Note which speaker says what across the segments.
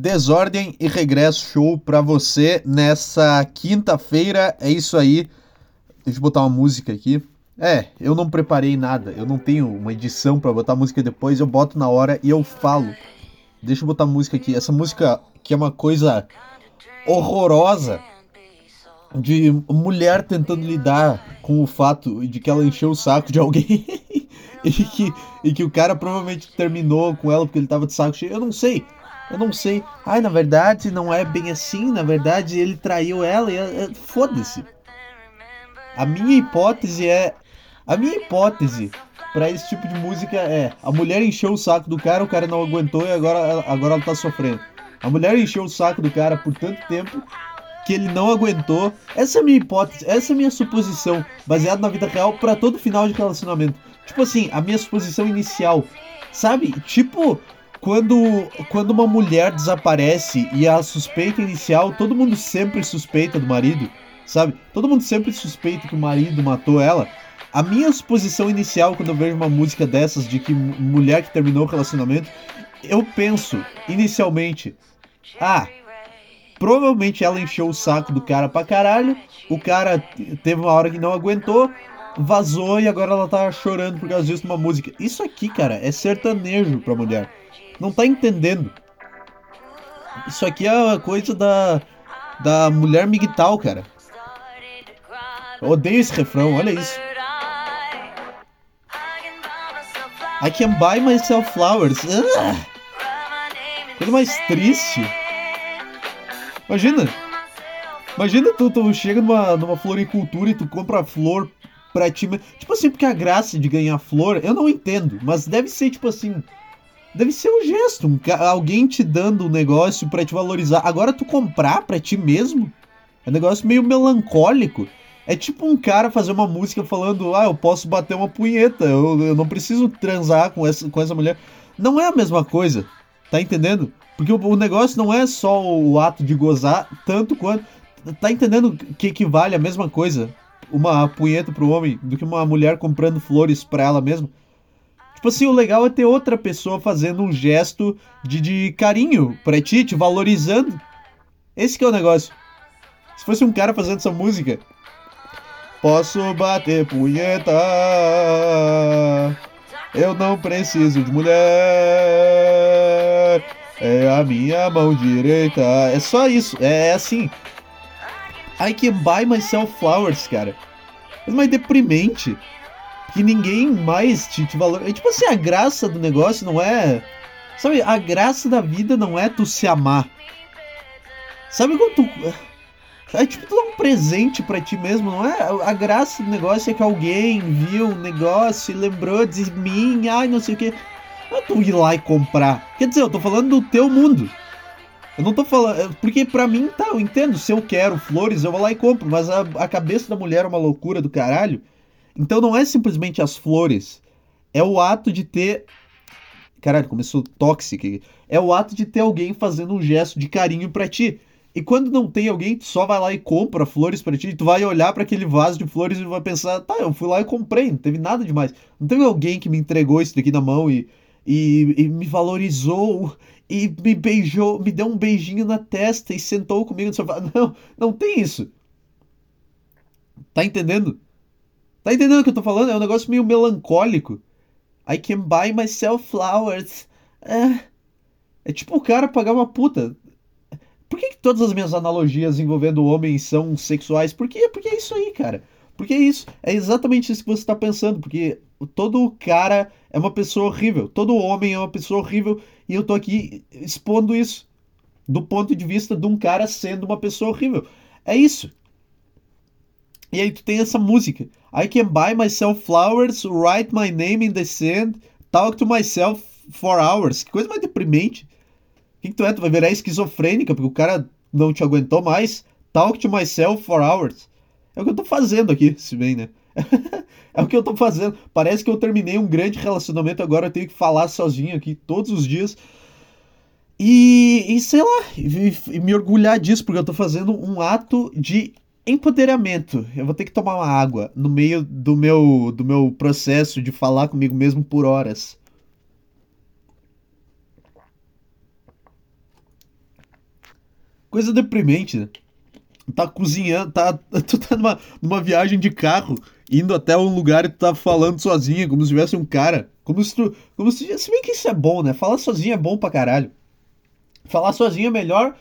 Speaker 1: Desordem e Regresso Show pra você nessa quinta-feira. É isso aí. Deixa eu botar uma música aqui. É, eu não preparei nada. Eu não tenho uma edição para botar música depois. Eu boto na hora e eu falo. Deixa eu botar música aqui. Essa música que é uma coisa horrorosa de mulher tentando lidar com o fato de que ela encheu o saco de alguém e, que, e que o cara provavelmente terminou com ela porque ele tava de saco cheio. Eu não sei. Eu não sei. Ai, na verdade, não é bem assim. Na verdade, ele traiu ela e. É, Foda-se. A minha hipótese é. A minha hipótese para esse tipo de música é: a mulher encheu o saco do cara, o cara não aguentou e agora, agora ela tá sofrendo. A mulher encheu o saco do cara por tanto tempo que ele não aguentou. Essa é a minha hipótese, essa é a minha suposição, baseada na vida real para todo final de relacionamento. Tipo assim, a minha suposição inicial. Sabe? Tipo, quando, quando uma mulher desaparece e a suspeita inicial, todo mundo sempre suspeita do marido, sabe? Todo mundo sempre suspeita que o marido matou ela. A minha suposição inicial quando eu vejo uma música dessas de que mulher que terminou o relacionamento, eu penso inicialmente, ah, provavelmente ela encheu o saco do cara pra caralho, o cara teve uma hora que não aguentou, vazou e agora ela tá chorando por causa disso numa música. Isso aqui, cara, é sertanejo pra mulher não tá entendendo. Isso aqui é a coisa da, da mulher migtal, cara. Eu odeio esse refrão, olha isso. I can buy myself flowers. Ah! Coisa mais triste. Imagina. Imagina tu, tu chega numa, numa floricultura e tu compra flor pra ti. Tipo assim, porque a graça de ganhar flor, eu não entendo. Mas deve ser tipo assim deve ser um gesto, um, alguém te dando um negócio para te valorizar. Agora tu comprar para ti mesmo é um negócio meio melancólico. É tipo um cara fazer uma música falando: "Ah, eu posso bater uma punheta, eu, eu não preciso transar com essa com essa mulher". Não é a mesma coisa. Tá entendendo? Porque o, o negócio não é só o ato de gozar, tanto quanto tá entendendo que equivale a mesma coisa uma punheta pro homem do que uma mulher comprando flores para ela mesma. Tipo assim, o legal é ter outra pessoa fazendo um gesto de, de carinho pra ti, te valorizando. Esse que é o negócio. Se fosse um cara fazendo essa música. Posso bater punheta. Eu não preciso de mulher. É a minha mão direita. É só isso. É assim. I can buy myself flowers, cara. É mais deprimente que ninguém mais te, te valoriza. É tipo assim, a graça do negócio não é. Sabe, a graça da vida não é tu se amar. Sabe quando tu. É tipo tu dar um presente para ti mesmo, não é? A graça do negócio é que alguém viu um negócio e lembrou de mim, ai não sei o que. Não é tu ir lá e comprar. Quer dizer, eu tô falando do teu mundo. Eu não tô falando. É, porque pra mim, tá, eu entendo. Se eu quero flores, eu vou lá e compro. Mas a, a cabeça da mulher é uma loucura do caralho. Então não é simplesmente as flores, é o ato de ter. Caralho, começou tóxico. É o ato de ter alguém fazendo um gesto de carinho para ti. E quando não tem alguém, tu só vai lá e compra flores para ti, e tu vai olhar para aquele vaso de flores e vai pensar, tá, eu fui lá e comprei, não teve nada demais. Não teve alguém que me entregou isso daqui na mão e, e, e me valorizou e me beijou, me deu um beijinho na testa e sentou comigo no sofá. Não, não tem isso. Tá entendendo? Tá entendendo o que eu tô falando? É um negócio meio melancólico. I can buy myself flowers. É, é tipo o cara pagar uma puta. Por que, que todas as minhas analogias envolvendo homens são sexuais? Por quê? Porque é isso aí, cara. Porque é isso. É exatamente isso que você está pensando. Porque todo cara é uma pessoa horrível. Todo homem é uma pessoa horrível. E eu tô aqui expondo isso. Do ponto de vista de um cara sendo uma pessoa horrível. É isso. E aí tu tem essa música. I can buy myself flowers, write my name in the sand, talk to myself for hours. Que coisa mais deprimente. O que, que tu é? Tu vai virar esquizofrênica porque o cara não te aguentou mais. Talk to myself for hours. É o que eu tô fazendo aqui, se bem, né? é o que eu tô fazendo. Parece que eu terminei um grande relacionamento, agora eu tenho que falar sozinho aqui todos os dias. E, e sei lá, e, e me orgulhar disso, porque eu tô fazendo um ato de Empoderamento. Eu vou ter que tomar uma água no meio do meu do meu processo de falar comigo mesmo por horas. Coisa deprimente, né? Tá cozinhando, tá, tu tá numa, numa viagem de carro, indo até um lugar e tu tá falando sozinha, como se tivesse um cara. Como se tu. Como se. Se bem que isso é bom, né? Falar sozinho é bom pra caralho. Falar sozinho é melhor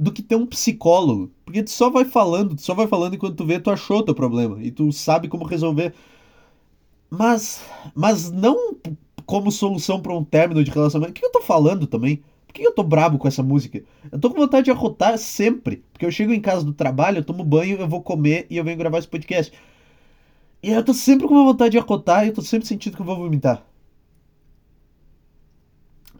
Speaker 1: do que ter um psicólogo. Porque tu só vai falando, tu só vai falando enquanto tu vê, tu achou teu problema. E tu sabe como resolver. Mas. Mas não como solução para um término de relacionamento. O que eu tô falando também? Por que eu tô brabo com essa música? Eu tô com vontade de arrotar sempre. Porque eu chego em casa do trabalho, eu tomo banho, eu vou comer e eu venho gravar esse podcast. E eu tô sempre com uma vontade de arrotar e eu tô sempre sentindo que eu vou vomitar.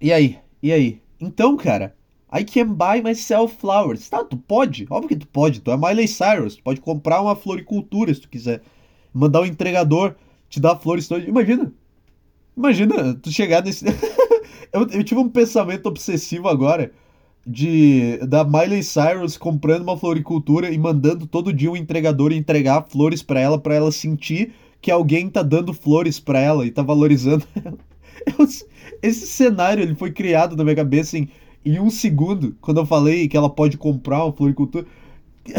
Speaker 1: E aí? E aí? Então, cara, I can buy myself flowers. Tá, tu pode, óbvio que tu pode. Tu é Miley Cyrus, tu pode comprar uma floricultura se tu quiser. Mandar um entregador te dar flores todas. Imagina. Imagina tu chegar nesse. eu, eu tive um pensamento obsessivo agora de da Miley Cyrus comprando uma floricultura e mandando todo dia um entregador entregar flores para ela para ela sentir que alguém tá dando flores para ela e tá valorizando ela. esse cenário ele foi criado na minha cabeça em em um segundo, quando eu falei que ela pode comprar uma floricultura.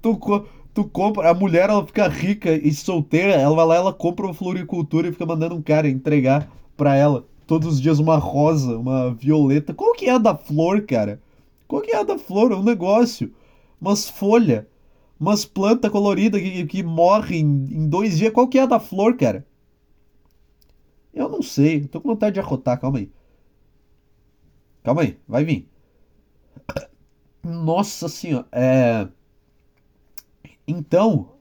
Speaker 1: tu, tu, tu, compra, a mulher ela fica rica e solteira, ela vai lá, ela compra uma floricultura e fica mandando um cara entregar pra ela todos os dias uma rosa, uma violeta. Qual que é a da flor, cara? Qual que é a da flor? É um negócio. Umas folhas, umas plantas coloridas que, que morrem em dois dias. Qual que é a da flor, cara? Eu não sei. Tô com vontade de arrotar, calma aí. Calma aí, vai vir. Nossa senhora. É. Então.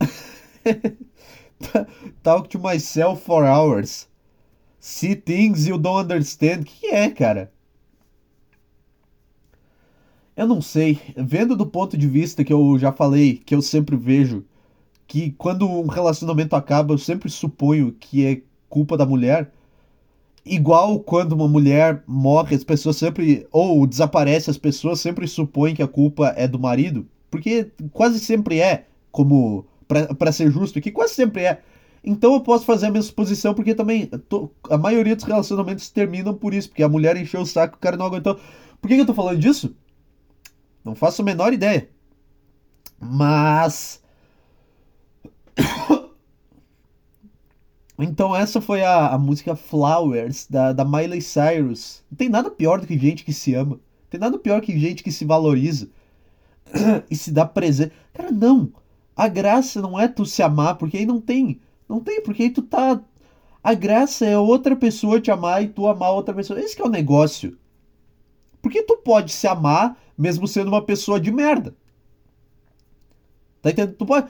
Speaker 1: Talk to myself for hours. See things you don't understand. O que é, cara? Eu não sei. Vendo do ponto de vista que eu já falei, que eu sempre vejo, que quando um relacionamento acaba, eu sempre suponho que é culpa da mulher. Igual quando uma mulher morre, as pessoas sempre. Ou desaparece, as pessoas sempre supõem que a culpa é do marido. Porque quase sempre é, como. para ser justo aqui, quase sempre é. Então eu posso fazer a minha suposição, porque também tô, a maioria dos relacionamentos terminam por isso, porque a mulher encheu o saco e o cara não aguentou. Por que, que eu tô falando disso? Não faço a menor ideia. Mas. Então essa foi a, a música Flowers, da, da Miley Cyrus. Não tem nada pior do que gente que se ama. Não tem nada pior que gente que se valoriza e se dá presente. Cara, não. A graça não é tu se amar, porque aí não tem. Não tem, porque aí tu tá. A graça é outra pessoa te amar e tu amar outra pessoa. Esse é o negócio. Porque tu pode se amar mesmo sendo uma pessoa de merda. Tá entendendo? Tu pode...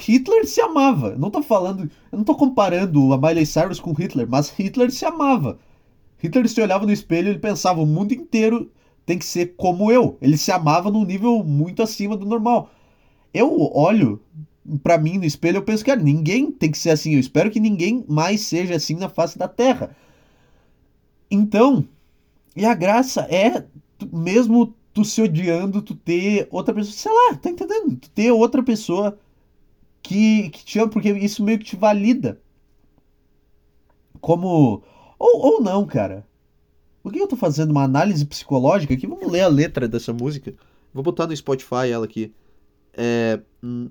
Speaker 1: Hitler se amava. Não tô falando. Eu não tô comparando a Miley Cyrus com Hitler, mas Hitler se amava. Hitler se olhava no espelho e pensava: o mundo inteiro tem que ser como eu. Ele se amava num nível muito acima do normal. Eu olho para mim no espelho eu penso, cara, ninguém tem que ser assim. Eu espero que ninguém mais seja assim na face da terra. Então, e a graça é, mesmo tu se odiando, tu ter outra pessoa, sei lá, tá entendendo? Tu ter outra pessoa que, que te ama, porque isso meio que te valida. Como. Ou, ou não, cara. Por que eu tô fazendo uma análise psicológica aqui? Vamos ler a letra dessa música. Vou botar no Spotify ela aqui. É,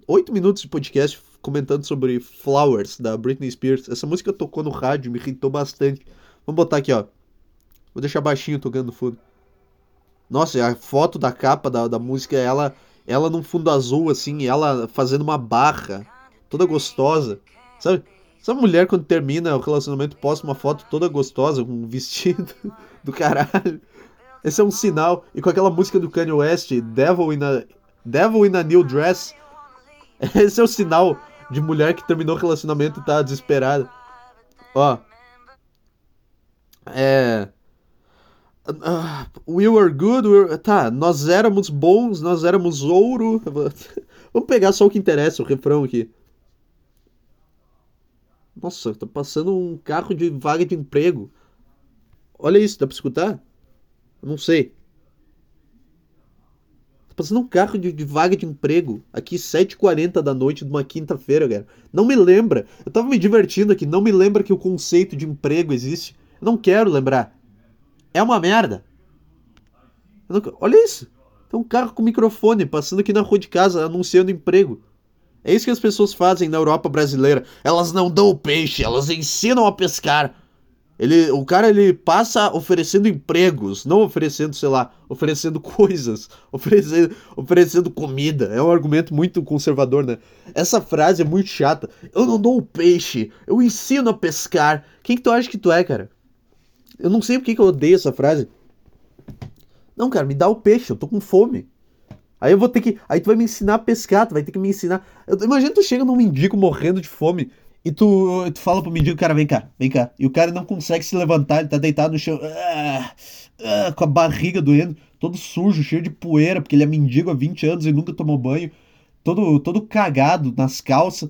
Speaker 1: oito minutos de podcast comentando sobre Flowers, da Britney Spears. Essa música tocou no rádio, me irritou bastante. Vamos botar aqui, ó. Vou deixar baixinho tocando no fundo. Nossa, a foto da capa da, da música é ela, ela num fundo azul, assim, ela fazendo uma barra, toda gostosa. Sabe? Essa mulher, quando termina o relacionamento, posta uma foto toda gostosa, com um vestido do caralho. Esse é um sinal. E com aquela música do Kanye West, Devil in a, Devil in a New Dress. Esse é o sinal de mulher que terminou o relacionamento e tá desesperada. Ó. É. Uh, we were good, we were... tá, nós éramos bons, nós éramos ouro. Vamos pegar só o que interessa, o refrão aqui. Nossa, tá passando um carro de vaga de emprego. Olha isso, dá pra escutar? Eu não sei. Tá passando um carro de, de vaga de emprego aqui 7h40 da noite de uma quinta-feira, cara. Não me lembra. Eu tava me divertindo aqui, não me lembra que o conceito de emprego existe. Eu não quero lembrar. É uma merda. Olha isso. Tem um carro com microfone passando aqui na rua de casa anunciando emprego. É isso que as pessoas fazem na Europa brasileira. Elas não dão o peixe, elas ensinam a pescar. Ele, o cara ele passa oferecendo empregos, não oferecendo, sei lá, oferecendo coisas, oferecendo, oferecendo comida. É um argumento muito conservador, né? Essa frase é muito chata. Eu não dou o peixe, eu ensino a pescar. Quem que tu acha que tu é, cara? Eu não sei porque que eu odeio essa frase. Não, cara, me dá o peixe, eu tô com fome. Aí eu vou ter que. Aí tu vai me ensinar a pescar, tu vai ter que me ensinar. Eu, imagina tu chega num mendigo morrendo de fome e tu, tu fala pro mendigo, cara, vem cá, vem cá. E o cara não consegue se levantar, ele tá deitado no chão, ah, ah, com a barriga doendo, todo sujo, cheio de poeira, porque ele é mendigo há 20 anos e nunca tomou banho, todo, todo cagado nas calças.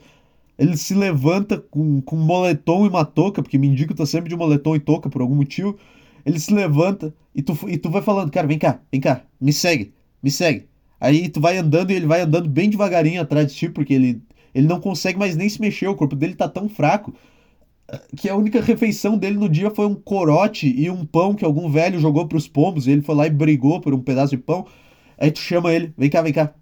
Speaker 1: Ele se levanta com, com moletom e uma touca, porque mendigo tá sempre de moletom e touca por algum motivo. Ele se levanta e tu, e tu vai falando, cara, vem cá, vem cá, me segue, me segue. Aí tu vai andando e ele vai andando bem devagarinho atrás de ti, porque ele, ele não consegue mais nem se mexer, o corpo dele tá tão fraco que a única refeição dele no dia foi um corote e um pão que algum velho jogou pros pombos, e ele foi lá e brigou por um pedaço de pão. Aí tu chama ele, vem cá, vem cá.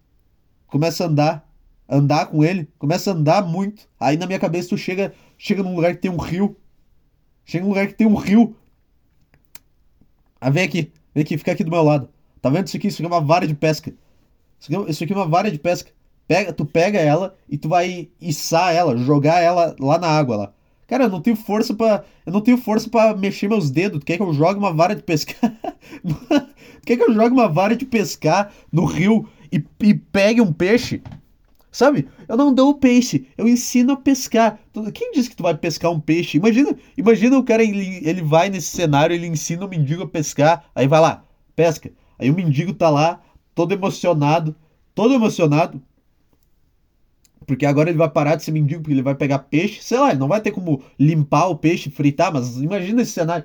Speaker 1: Começa a andar, andar com ele, começa a andar muito. Aí na minha cabeça tu chega, chega num lugar que tem um rio. Chega num lugar que tem um rio. Ah, vem aqui, vem aqui, fica aqui do meu lado. Tá vendo isso aqui? Isso aqui é uma vara de pesca. Isso aqui é uma vara de pesca. Pega, tu pega ela e tu vai içar ela, jogar ela lá na água lá. Cara, eu não tenho força para, eu não tenho força para mexer meus dedos. Tu quer que eu jogue uma vara de pescar? tu quer que eu jogue uma vara de pescar no rio e, e pegue um peixe? Sabe? Eu não dou o peixe, eu ensino a pescar. Quem disse que tu vai pescar um peixe? Imagina, imagina o cara ele, ele vai nesse cenário, ele ensina o mendigo a pescar, aí vai lá, pesca. Aí o mendigo tá lá, todo emocionado, todo emocionado, porque agora ele vai parar de ser mendigo, porque ele vai pegar peixe. Sei lá, ele não vai ter como limpar o peixe, fritar, mas imagina esse cenário.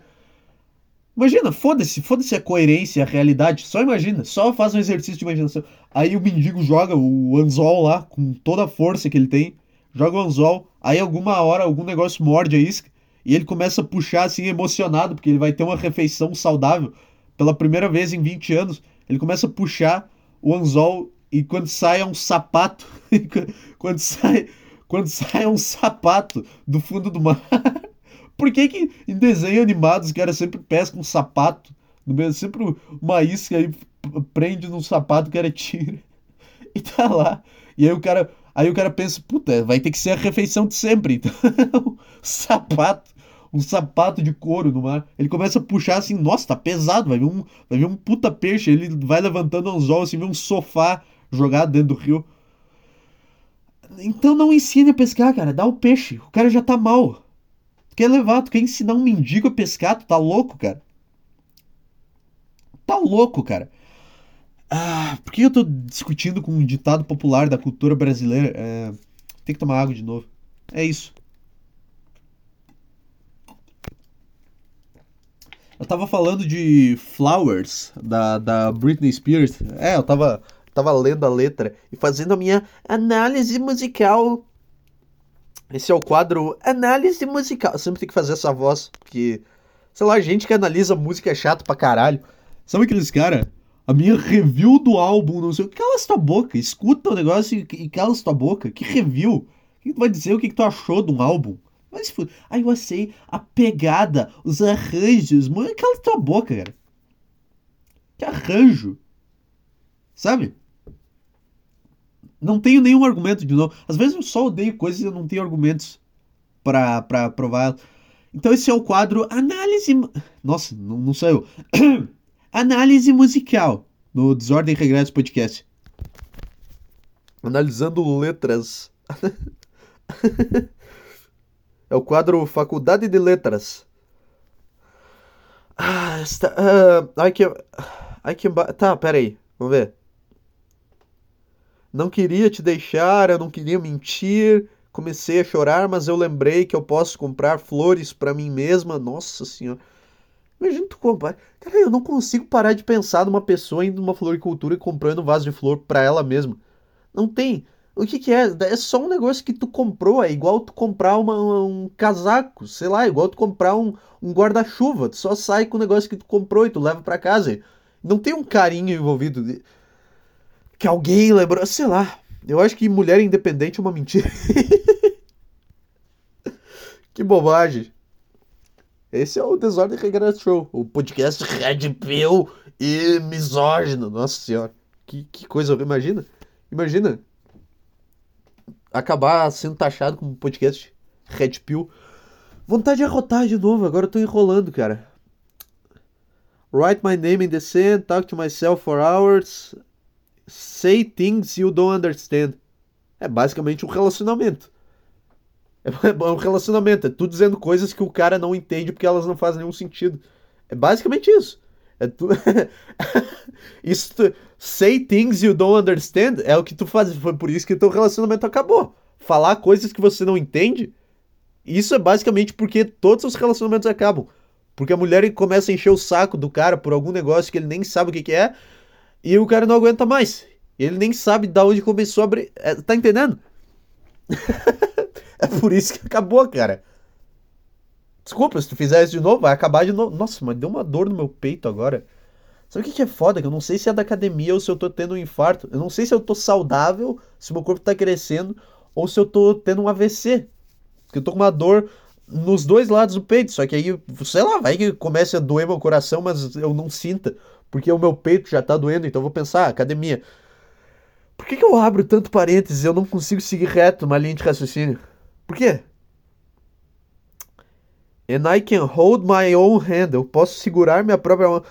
Speaker 1: Imagina, foda-se, foda-se a coerência, a realidade. Só imagina, só faz um exercício de imaginação. Aí o mendigo joga o anzol lá, com toda a força que ele tem. Joga o anzol, aí alguma hora algum negócio morde a isca. E ele começa a puxar assim, emocionado, porque ele vai ter uma refeição saudável pela primeira vez em 20 anos. Ele começa a puxar o anzol e quando sai é um sapato, quando sai, quando sai é um sapato do fundo do mar. Por que, que em desenho animado os caras sempre pescam um sapato? No sempre uma isca aí prende num sapato que era tira. E tá lá. E aí o cara, aí o cara pensa, puta, vai ter que ser a refeição de sempre. Então, sapato um sapato de couro no mar. Ele começa a puxar assim, nossa, tá pesado, vai vir um, vai vir um puta peixe. Ele vai levantando o anzol, assim, vê um sofá jogado dentro do rio. Então não ensine a pescar, cara. Dá o peixe. O cara já tá mal. Quer levar, tu quer ensinar um mendigo a pescar, tu tá louco, cara. Tá louco, cara. Ah, por que eu tô discutindo com um ditado popular da cultura brasileira? É, tem que tomar água de novo. É isso. Eu tava falando de Flowers, da, da Britney Spears. É, eu tava tava lendo a letra e fazendo a minha análise musical. Esse é o quadro Análise Musical. Eu sempre tem que fazer essa voz, porque, sei lá, gente que analisa música é chato pra caralho. Sabe aqueles cara? A minha review do álbum, não sei o que. Cala tua boca, escuta o negócio e, cala tua boca. Que review? O que tu vai dizer o que, tu achou de um álbum? Mas, aí eu sei a pegada, os arranjos. Mano, cala tua boca, cara. Que arranjo? Sabe? Não tenho nenhum argumento de novo. Às vezes eu só odeio coisas e eu não tenho argumentos para provar. Então esse é o quadro Análise. Nossa, não, não eu. Análise musical no Desordem Regresso Podcast. Analisando letras. é o quadro Faculdade de Letras. Ah, está. Uh, ai que. Ai que. Tá, peraí. Vamos ver. Não queria te deixar, eu não queria mentir. Comecei a chorar, mas eu lembrei que eu posso comprar flores para mim mesma. Nossa senhora. Imagina tu comprar. Cara, eu não consigo parar de pensar numa pessoa indo numa floricultura e comprando um vaso de flor para ela mesma. Não tem. O que, que é? É só um negócio que tu comprou. É igual tu comprar uma, um casaco, sei lá, igual tu comprar um, um guarda-chuva. Tu só sai com o negócio que tu comprou e tu leva para casa. Não tem um carinho envolvido. Que alguém lembrou. Sei lá. Eu acho que mulher independente é uma mentira. que bobagem. Esse é o Desordem Regrado Show, o podcast Red Pill e misógino. Nossa senhora, que, que coisa, imagina. Imagina acabar sendo taxado como podcast Red Pill. Vontade de arrotar de novo, agora eu tô enrolando, cara. Write my name in the sand, talk to myself for hours, say things you don't understand. É basicamente um relacionamento. É um relacionamento, é tu dizendo coisas que o cara não entende porque elas não fazem nenhum sentido. É basicamente isso. É tu... isso tu... Say things you don't understand é o que tu faz. Foi por isso que teu relacionamento acabou. Falar coisas que você não entende. Isso é basicamente porque todos os relacionamentos acabam. Porque a mulher começa a encher o saco do cara por algum negócio que ele nem sabe o que, que é. E o cara não aguenta mais. Ele nem sabe de onde começou a abrir. É, tá entendendo? é por isso que acabou, cara. Desculpa, se tu fizer isso de novo, vai acabar de novo. Nossa, mas deu uma dor no meu peito agora. Sabe o que, que é foda? Que eu não sei se é da academia ou se eu tô tendo um infarto. Eu não sei se eu tô saudável, se meu corpo tá crescendo, ou se eu tô tendo um AVC. Porque eu tô com uma dor nos dois lados do peito. Só que aí, sei lá, vai que comece a doer meu coração, mas eu não sinta. Porque o meu peito já tá doendo, então eu vou pensar, ah, academia. Por que, que eu abro tanto parênteses e eu não consigo seguir reto uma linha de raciocínio? Por quê? And I can hold my own hand. Eu posso segurar minha própria mão.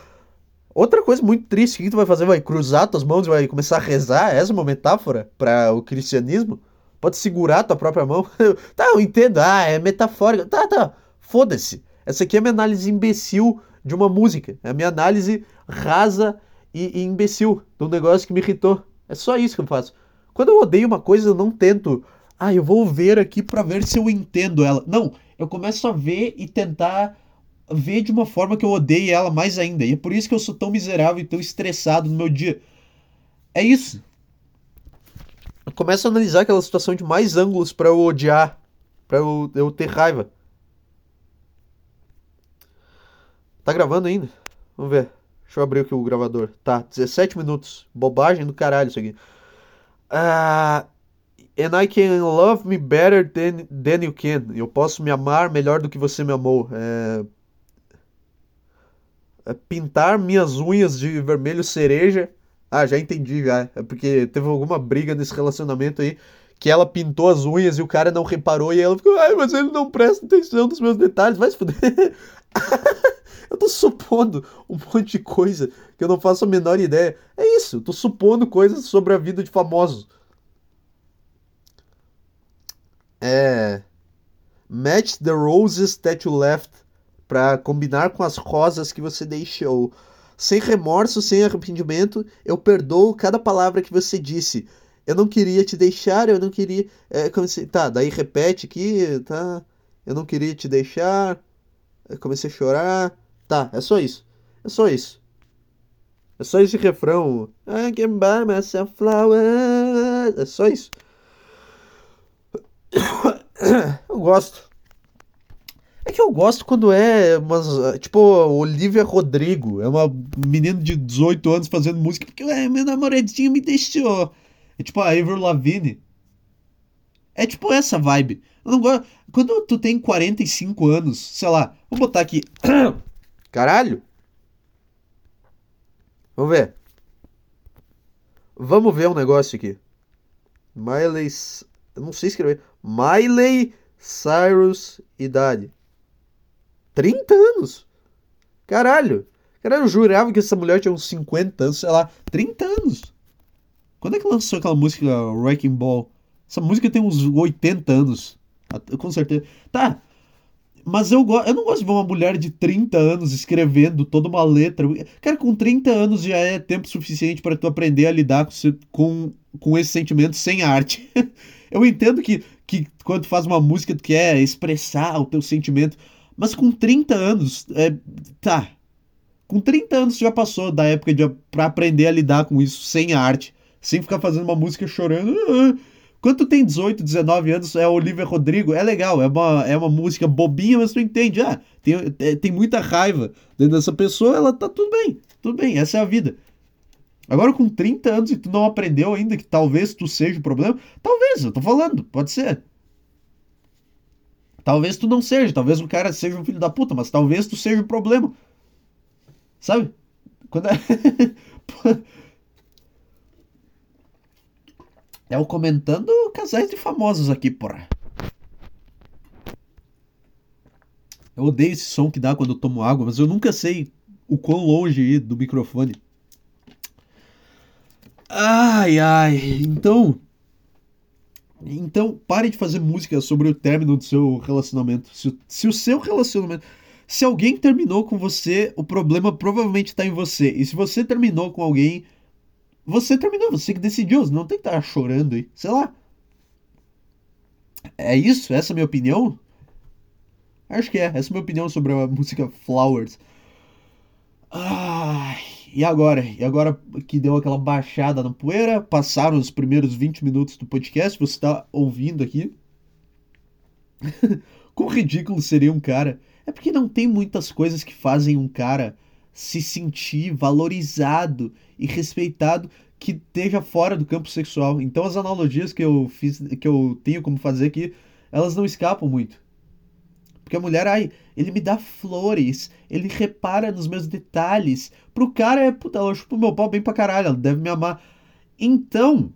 Speaker 1: Outra coisa muito triste, o que tu vai fazer? Vai cruzar tuas mãos e vai começar a rezar? Essa é uma metáfora para o cristianismo? Pode segurar tua própria mão? tá, eu entendo. Ah, é metafórica. Tá, tá. Foda-se. Essa aqui é minha análise imbecil de uma música. É a minha análise rasa e, e imbecil de um negócio que me irritou. É só isso que eu faço. Quando eu odeio uma coisa, eu não tento. Ah, eu vou ver aqui para ver se eu entendo ela. Não, eu começo a ver e tentar ver de uma forma que eu odeie ela mais ainda. E é por isso que eu sou tão miserável e tão estressado no meu dia. É isso. Eu começo a analisar aquela situação de mais ângulos para eu odiar, para eu, eu ter raiva. Tá gravando ainda? Vamos ver. Deixa eu abrir aqui o gravador. Tá, 17 minutos. Bobagem do caralho isso aqui. Ah. Uh... And I can love me better than, than you can. Eu posso me amar melhor do que você me amou. É... É pintar minhas unhas de vermelho cereja. Ah, já entendi já. É porque teve alguma briga nesse relacionamento aí que ela pintou as unhas e o cara não reparou e ela ficou, ai, mas ele não presta atenção nos meus detalhes, vai se fuder. eu tô supondo um monte de coisa que eu não faço a menor ideia. É isso, eu tô supondo coisas sobre a vida de famosos. é match the roses that you left para combinar com as rosas que você deixou. Sem remorso, sem arrependimento, eu perdoo cada palavra que você disse. Eu não queria te deixar, eu não queria. É, comecei, tá, daí repete aqui, tá? Eu não queria te deixar. Eu comecei a chorar. Tá, é só isso. É só isso. É só esse refrão. I can buy myself flowers. É só isso. eu gosto. É que eu gosto quando é umas. Tipo, Olivia Rodrigo. É uma menina de 18 anos fazendo música porque meu namoradinho me deixou. É tipo a Avril Lavigne. É tipo essa vibe. Eu não gosto. Quando tu tem 45 anos, sei lá, vou botar aqui. Caralho! Vamos ver. Vamos ver um negócio aqui. Miley. Eu não sei escrever. Miley Cyrus, idade. 30 anos. Caralho. Caralho, eu jurava que essa mulher tinha uns 50 anos, sei lá, 30 anos. Quando é que lançou aquela música Wrecking Ball? Essa música tem uns 80 anos. Com certeza. Tá. Mas eu, eu não gosto de ver uma mulher de 30 anos escrevendo toda uma letra. Cara, com 30 anos já é tempo suficiente para tu aprender a lidar com, com, com esse sentimento sem arte. eu entendo que que quando tu faz uma música tu quer expressar o teu sentimento. Mas com 30 anos, é, tá. Com 30 anos tu já passou da época de, pra aprender a lidar com isso sem arte. Sem ficar fazendo uma música chorando. Quando tu tem 18, 19 anos, é Olivia Rodrigo, é legal, é uma, é uma música bobinha, mas tu entende, ah, tem, é, tem muita raiva dentro dessa pessoa, ela tá tudo bem, tudo bem, essa é a vida. Agora com 30 anos e tu não aprendeu ainda que talvez tu seja o problema, talvez, eu tô falando, pode ser. Talvez tu não seja, talvez o cara seja um filho da puta, mas talvez tu seja o problema. Sabe? Quando é... É o comentando casais de famosos aqui, porra. Eu odeio esse som que dá quando eu tomo água, mas eu nunca sei o quão longe ir do microfone. Ai, ai. Então. Então, pare de fazer música sobre o término do seu relacionamento. Se, se o seu relacionamento. Se alguém terminou com você, o problema provavelmente está em você. E se você terminou com alguém, você terminou, você que decidiu, não tem que estar chorando aí, sei lá. É isso? Essa é a minha opinião? Acho que é. Essa é a minha opinião sobre a música Flowers. E agora? E agora que deu aquela baixada na poeira, passaram os primeiros 20 minutos do podcast, você está ouvindo aqui. Quão ridículo seria um cara. É porque não tem muitas coisas que fazem um cara se sentir valorizado e respeitado que esteja fora do campo sexual. Então as analogias que eu fiz, que eu tenho como fazer aqui, elas não escapam muito. Porque a mulher, ai, ele me dá flores, ele repara nos meus detalhes. Pro cara é, puta, ela chupa o meu pau bem pra caralho, ela deve me amar. Então,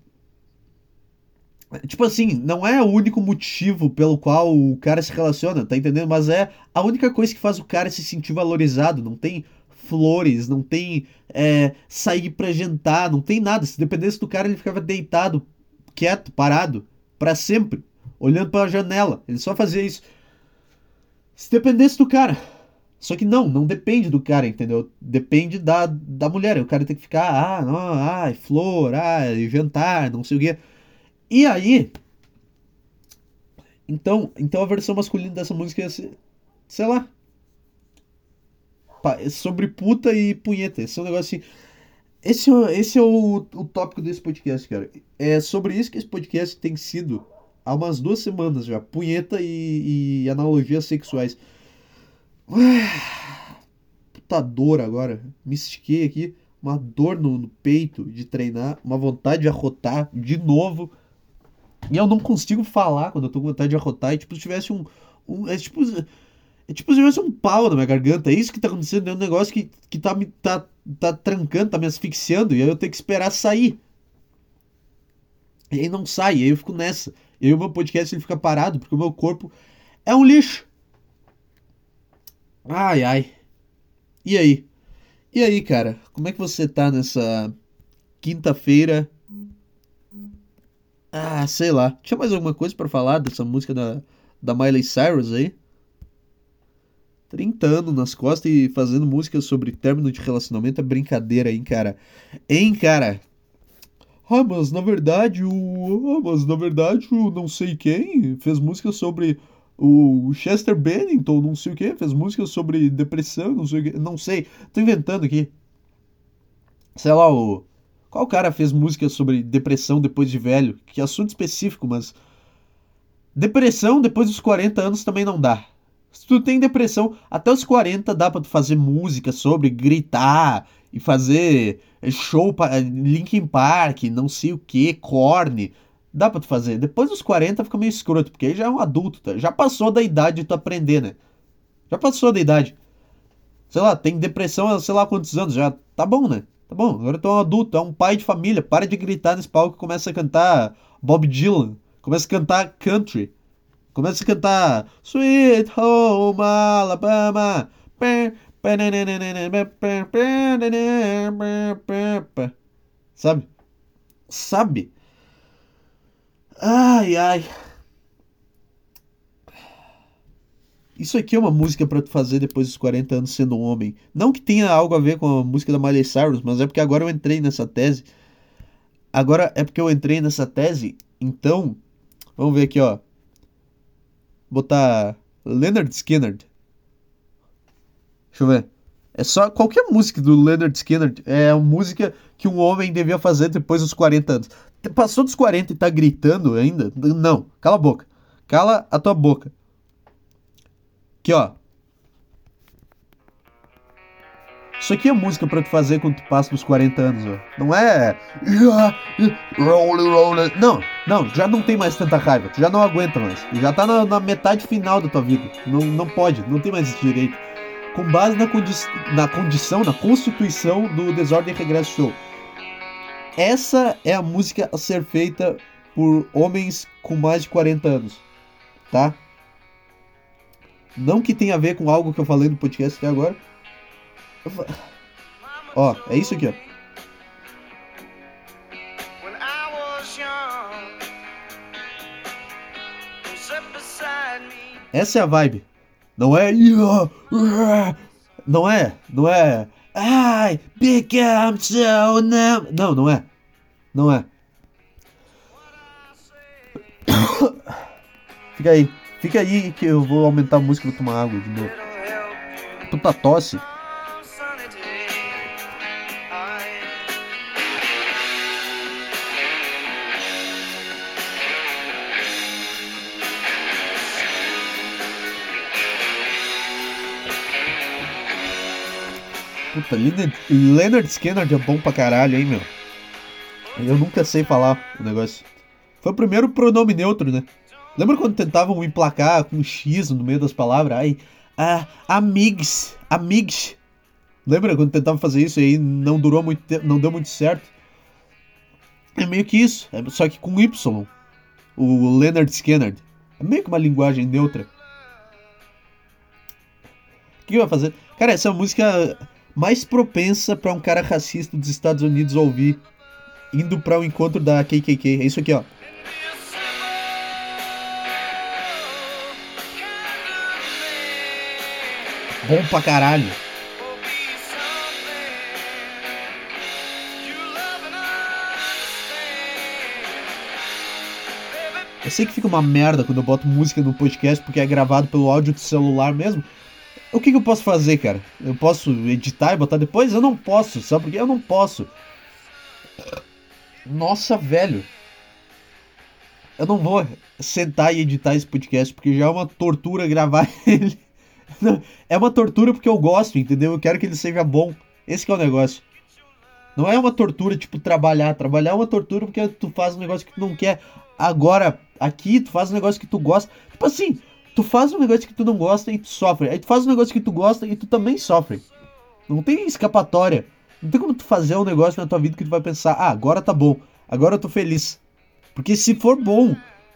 Speaker 1: tipo assim, não é o único motivo pelo qual o cara se relaciona, tá entendendo? Mas é a única coisa que faz o cara se sentir valorizado. Não tem flores, não tem é, sair pra jantar, não tem nada. Se dependesse do cara, ele ficava deitado, quieto, parado, para sempre, olhando pela janela. Ele só fazia isso. Se dependesse do cara. Só que não, não depende do cara, entendeu? Depende da, da mulher. O cara tem que ficar, ah, não, ah, flor, ah, jantar, não sei o quê. E aí. Então, então a versão masculina dessa música é, sei lá, sobre puta e punheta. Esse é um negócio assim. Esse, é esse é o, o tópico desse podcast, cara. É sobre isso que esse podcast tem sido há umas duas semanas já. Punheta e, e analogias sexuais. puta dor agora. Me estiquei aqui. Uma dor no, no peito de treinar. Uma vontade de arrotar de novo. E eu não consigo falar quando eu tô com vontade de arrotar. E tipo, se tivesse um. um é tipo é tipo se tivesse um pau na minha garganta. É isso que tá acontecendo. É um negócio que, que tá me tá, tá trancando, tá me asfixiando. E aí eu tenho que esperar sair. E aí não sai. E aí eu fico nessa. E aí o meu podcast ele fica parado porque o meu corpo é um lixo. Ai, ai. E aí? E aí, cara? Como é que você tá nessa quinta-feira? Ah, sei lá. Tinha mais alguma coisa para falar dessa música da, da Miley Cyrus aí? 30 anos nas costas e fazendo música sobre término de relacionamento é brincadeira, hein, cara? Hein, cara? Ah, mas na verdade o. Ah, mas na verdade o não sei quem fez música sobre o Chester Bennington, não sei o que, fez música sobre depressão, não sei o que, não sei, tô inventando aqui. Sei lá, o. Qual cara fez música sobre depressão depois de velho? Que assunto específico, mas. Depressão depois dos 40 anos também não dá. Se tu tem depressão, até os 40 dá pra tu fazer música sobre gritar e fazer show para Linkin Park, não sei o que, Korn. Dá pra tu fazer. Depois dos 40 fica meio escroto, porque aí já é um adulto, tá? já passou da idade de tu aprender, né? Já passou da idade. Sei lá, tem depressão há sei lá quantos anos, já tá bom, né? Tá bom, agora tu é um adulto, é um pai de família, para de gritar nesse palco e começa a cantar Bob Dylan, começa a cantar country. Começa a cantar Sweet Home Alabama. Sabe? Sabe? Ai, ai. Isso aqui é uma música para tu fazer depois dos 40 anos sendo um homem. Não que tenha algo a ver com a música da Miley Cyrus, mas é porque agora eu entrei nessa tese. Agora é porque eu entrei nessa tese, então, vamos ver aqui, ó botar Leonard Skinner. Deixa eu ver. É só qualquer música do Leonard Skinner é a música que um homem devia fazer depois dos 40 anos. Passou dos 40 e tá gritando ainda? Não, cala a boca. Cala a tua boca. Aqui, ó. Isso aqui é música para tu fazer quando tu passa dos 40 anos, ó. Não é. Não, não, já não tem mais tanta raiva. Tu já não aguenta mais. Já tá na, na metade final da tua vida. Não, não pode, não tem mais esse direito. Com base na, condi na condição, na constituição do Desordem Regresso Show. Essa é a música a ser feita por homens com mais de 40 anos. Tá? Não que tenha a ver com algo que eu falei no podcast até agora Ó, é isso aqui, ó. Essa é a vibe. Não é. Não é. Não é. Ai, become so now. Não, não é. Não é. Fica aí. Fica aí que eu vou aumentar a música e vou tomar água de novo. Puta tosse. Puta, Leonard, Leonard Skinner é bom pra caralho, hein, meu? Eu nunca sei falar o negócio. Foi o primeiro pronome neutro, né? Lembra quando tentavam emplacar com X no meio das palavras? Ai, ah, amigs, amigs. Lembra quando tentavam fazer isso e aí não durou muito tempo, não deu muito certo? É meio que isso, é só que com Y. O Leonard Skinner. É meio que uma linguagem neutra. O que vai fazer? Cara, essa música mais propensa para um cara racista dos Estados Unidos ouvir indo para o um encontro da KKK. É isso aqui, ó. Bom pra caralho. Eu sei que fica uma merda quando eu boto música no podcast porque é gravado pelo áudio do celular mesmo. O que, que, eu posso fazer, cara? Eu posso editar e botar depois? Eu não posso, sabe por quê? Eu não posso. Nossa, velho. Eu não vou sentar e editar esse podcast porque já é uma tortura gravar ele. é uma tortura porque eu gosto, entendeu? Eu quero que ele seja bom. Esse é o negócio. Não é uma tortura tipo trabalhar. Trabalhar é uma tortura porque tu faz um negócio que tu não quer. Agora, aqui, tu faz um negócio que tu gosta. Tipo assim, Tu faz um negócio que tu não gosta e tu sofre. Aí tu faz um negócio que tu gosta e tu também sofre. Não tem escapatória. Não tem como tu fazer um negócio na tua vida que tu vai pensar, ah, agora tá bom, agora eu tô feliz. Porque se for bom,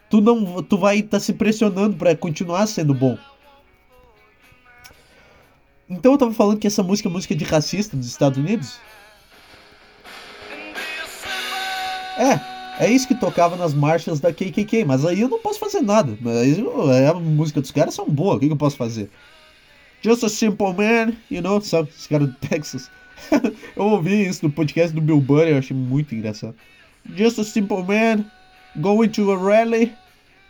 Speaker 1: tu não, tu vai estar tá se pressionando para continuar sendo bom. Então eu tava falando que essa música é música de racista dos Estados Unidos. É, é isso que tocava nas marchas da KKK, mas aí eu não posso fazer nada. Aí, a música dos caras são boas, o que, que eu posso fazer? Just a Simple Man, you know, sabe? Esse cara do Texas. eu ouvi isso no podcast do Bill Burr, eu achei muito engraçado. Just a Simple Man, going to a rally,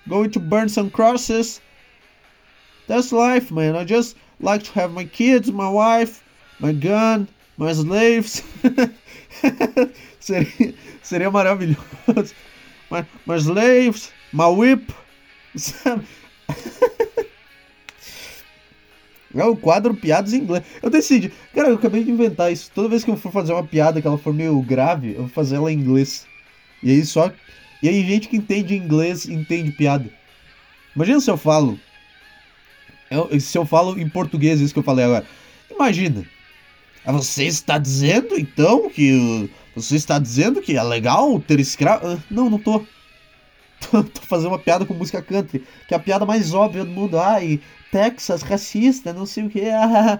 Speaker 1: going to burn some crosses. That's life, man. I just like to have my kids, my wife, my gun, my slaves. seria, seria maravilhoso. My slaves, my whip. Sabe? É o quadro Piadas em Inglês. Eu decidi. Cara, eu acabei de inventar isso. Toda vez que eu for fazer uma piada que ela for meio grave, eu vou fazer ela em inglês. E aí só. E aí, gente que entende inglês entende piada. Imagina se eu falo. Eu, se eu falo em português isso que eu falei agora. Imagina. Você está dizendo então que. Você está dizendo que é legal ter escravo? Ah, não, não tô. tô. Fazendo uma piada com música country, que é a piada mais óbvia do mundo. Ai, Texas, racista, não sei o que. Ah,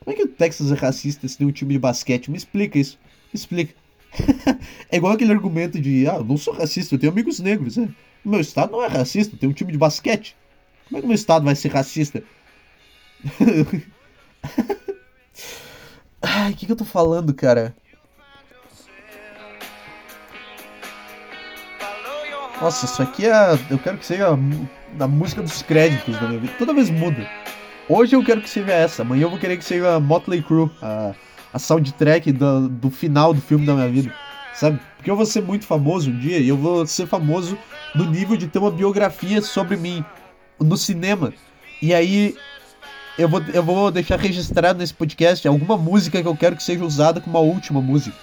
Speaker 1: como é que o Texas é racista se tem um time de basquete? Me explica isso. Me explica. é igual aquele argumento de, ah, eu não sou racista, eu tenho amigos negros. Né? Meu estado não é racista, tem um time de basquete. Como é que o meu estado vai ser racista? Ai, o que, que eu tô falando, cara? Nossa, isso aqui é. Eu quero que seja a música dos créditos da minha vida. Toda vez muda. Hoje eu quero que seja essa, amanhã eu vou querer que seja Motley Crue, a, a soundtrack do, do final do filme da minha vida, sabe? Porque eu vou ser muito famoso um dia e eu vou ser famoso no nível de ter uma biografia sobre mim no cinema. E aí eu vou, eu vou deixar registrado nesse podcast alguma música que eu quero que seja usada como a última música.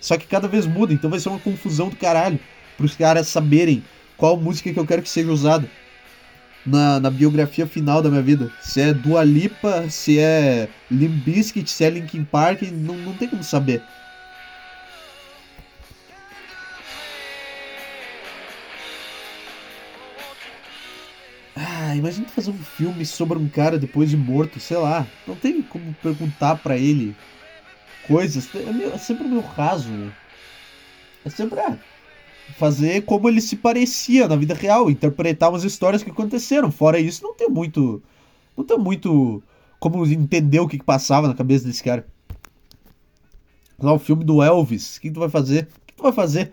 Speaker 1: Só que cada vez muda, então vai ser uma confusão do caralho pros caras saberem qual música que eu quero que seja usada na, na biografia final da minha vida. Se é Dua Lipa, se é Limp Bizkit, se é Linkin Park, não, não tem como saber. Ah, imagina fazer um filme sobre um cara depois de morto, sei lá. Não tem como perguntar para ele coisas. É, meio, é sempre meio raso, né? É sempre. Ah, fazer como ele se parecia na vida real, interpretar umas histórias que aconteceram. Fora isso, não tem muito. Não tem muito como entender o que, que passava na cabeça desse cara. Lá o filme do Elvis. O que tu vai fazer? O que tu vai fazer?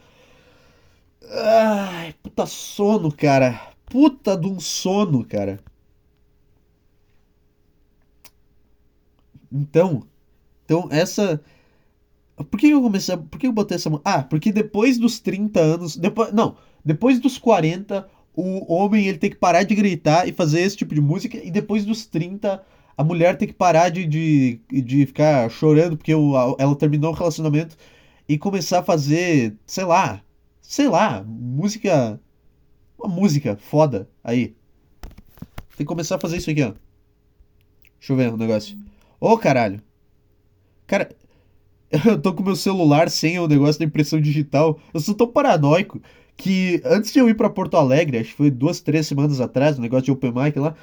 Speaker 1: Ai, puta sono, cara. Puta de um sono, cara. Então, então essa por que eu comecei. Por que eu botei essa. Ah, porque depois dos 30 anos. Depois, não, depois dos 40, o homem ele tem que parar de gritar e fazer esse tipo de música. E depois dos 30, a mulher tem que parar de, de, de ficar chorando porque o, ela terminou o relacionamento e começar a fazer, sei lá, sei lá, música. Uma música foda aí. Tem que começar a fazer isso aqui, ó. Deixa eu ver o um negócio. Ô, oh, caralho. Cara, eu tô com meu celular sem o negócio da impressão digital. Eu sou tão paranoico que antes de eu ir para Porto Alegre, acho que foi duas, três semanas atrás, o negócio de Open Mic lá,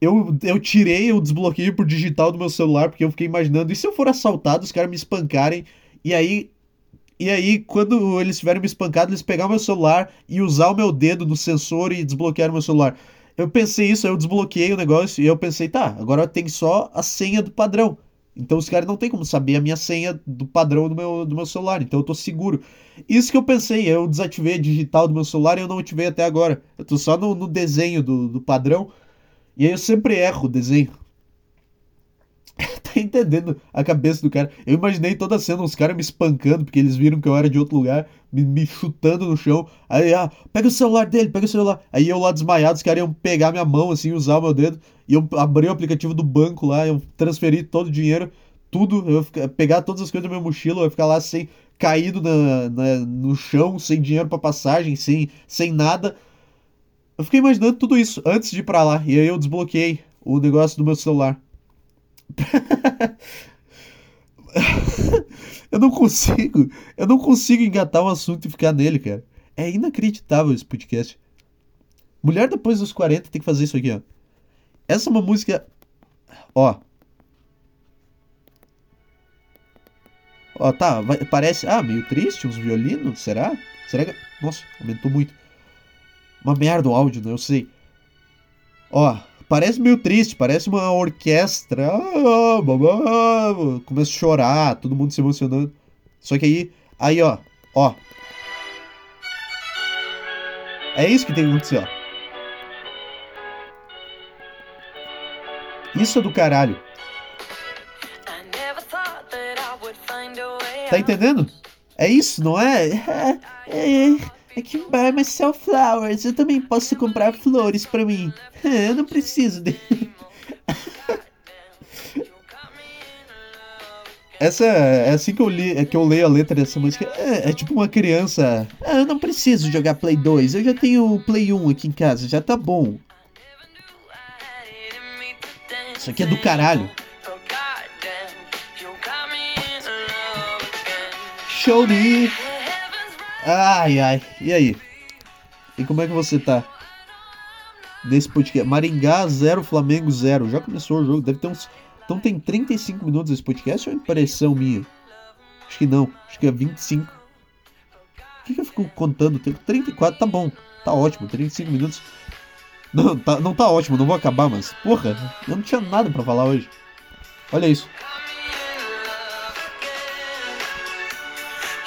Speaker 1: eu, eu tirei o desbloqueio por digital do meu celular porque eu fiquei imaginando, e se eu for assaltado, os caras me espancarem, e aí e aí, quando eles tiverem me espancado, eles pegar meu celular e usar o meu dedo no sensor e desbloquear o meu celular. Eu pensei isso, eu desbloqueei o negócio e eu pensei, tá, agora tem só a senha do padrão. Então os caras não tem como saber a minha senha do padrão do meu, do meu celular, então eu tô seguro. Isso que eu pensei, eu desativei a digital do meu celular e eu não ativei até agora. Eu tô só no, no desenho do, do padrão. E aí eu sempre erro o desenho. tá entendendo a cabeça do cara? Eu imaginei toda a cena, os caras me espancando, porque eles viram que eu era de outro lugar, me, me chutando no chão. Aí, ah, pega o celular dele, pega o celular. Aí eu lá desmaiado, os caras iam pegar minha mão, assim, usar o meu dedo. E eu abri o aplicativo do banco lá, eu transferi todo o dinheiro, tudo. Eu ia pegar todas as coisas da minha mochila, eu ia ficar lá sem caído na, na, no chão, sem dinheiro para passagem, sem, sem nada. Eu fiquei imaginando tudo isso antes de ir pra lá. E aí eu desbloqueei o negócio do meu celular. Eu não consigo. Eu não consigo engatar um assunto e ficar nele, cara. É inacreditável esse podcast. Mulher depois dos 40 tem que fazer isso aqui, ó. Essa é uma música. Ó. Ó, tá. Vai, parece. Ah, meio triste, uns violinos. Será? Será que. Nossa, aumentou muito. Uma merda o áudio, né? Eu sei. Ó, parece meio triste, parece uma orquestra. Ah, Começa a chorar, todo mundo se emocionando. Só que aí, aí ó, ó. É isso que tem que acontecer, ó. Isso é do caralho. Tá entendendo? É isso, não é? É, é, é que buy myself flowers. Eu também posso comprar flores pra mim. Eu não preciso de. Essa é assim que eu li, é que eu leio a letra dessa música. É, é tipo uma criança. Ah, eu não preciso jogar Play 2. Eu já tenho o Play 1 aqui em casa, já tá bom. Isso aqui é do caralho. Show me. Ai, ai. E aí? E como é que você tá? Nesse podcast. Maringá 0, Flamengo 0. Já começou o jogo. Deve ter uns. Então tem 35 minutos esse podcast ou é impressão minha? Acho que não. Acho que é 25. Por que, que eu fico contando? Tem 34, tá bom. Tá ótimo. 35 minutos. Não tá, não tá ótimo, não vou acabar, mas. Porra, eu não tinha nada para falar hoje. Olha isso.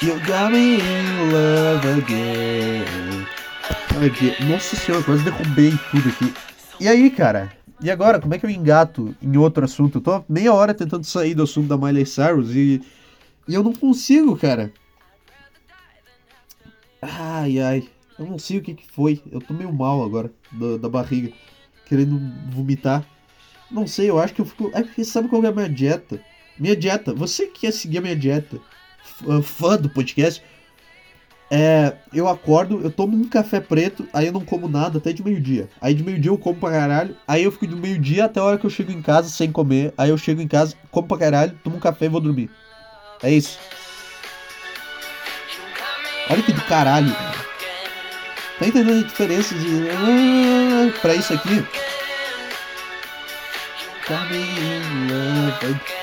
Speaker 1: You got me in love again. Nossa senhora, quase derrubei tudo aqui. E aí, cara? E agora, como é que eu engato em outro assunto? Eu tô meia hora tentando sair do assunto da Miley Cyrus e, e eu não consigo, cara. Ai, ai. Eu não sei o que, que foi. Eu tô meio mal agora da, da barriga. Querendo vomitar. Não sei, eu acho que eu fico. É porque sabe qual é a minha dieta? Minha dieta. Você que quer seguir a minha dieta, fã do podcast, é, eu acordo, eu tomo um café preto, aí eu não como nada até de meio-dia. Aí de meio-dia eu como pra caralho, aí eu fico do meio-dia até a hora que eu chego em casa sem comer. Aí eu chego em casa, como pra caralho, tomo um café e vou dormir. É isso. Olha que do caralho. Tá entendendo a diferença de. Ah, pra isso aqui?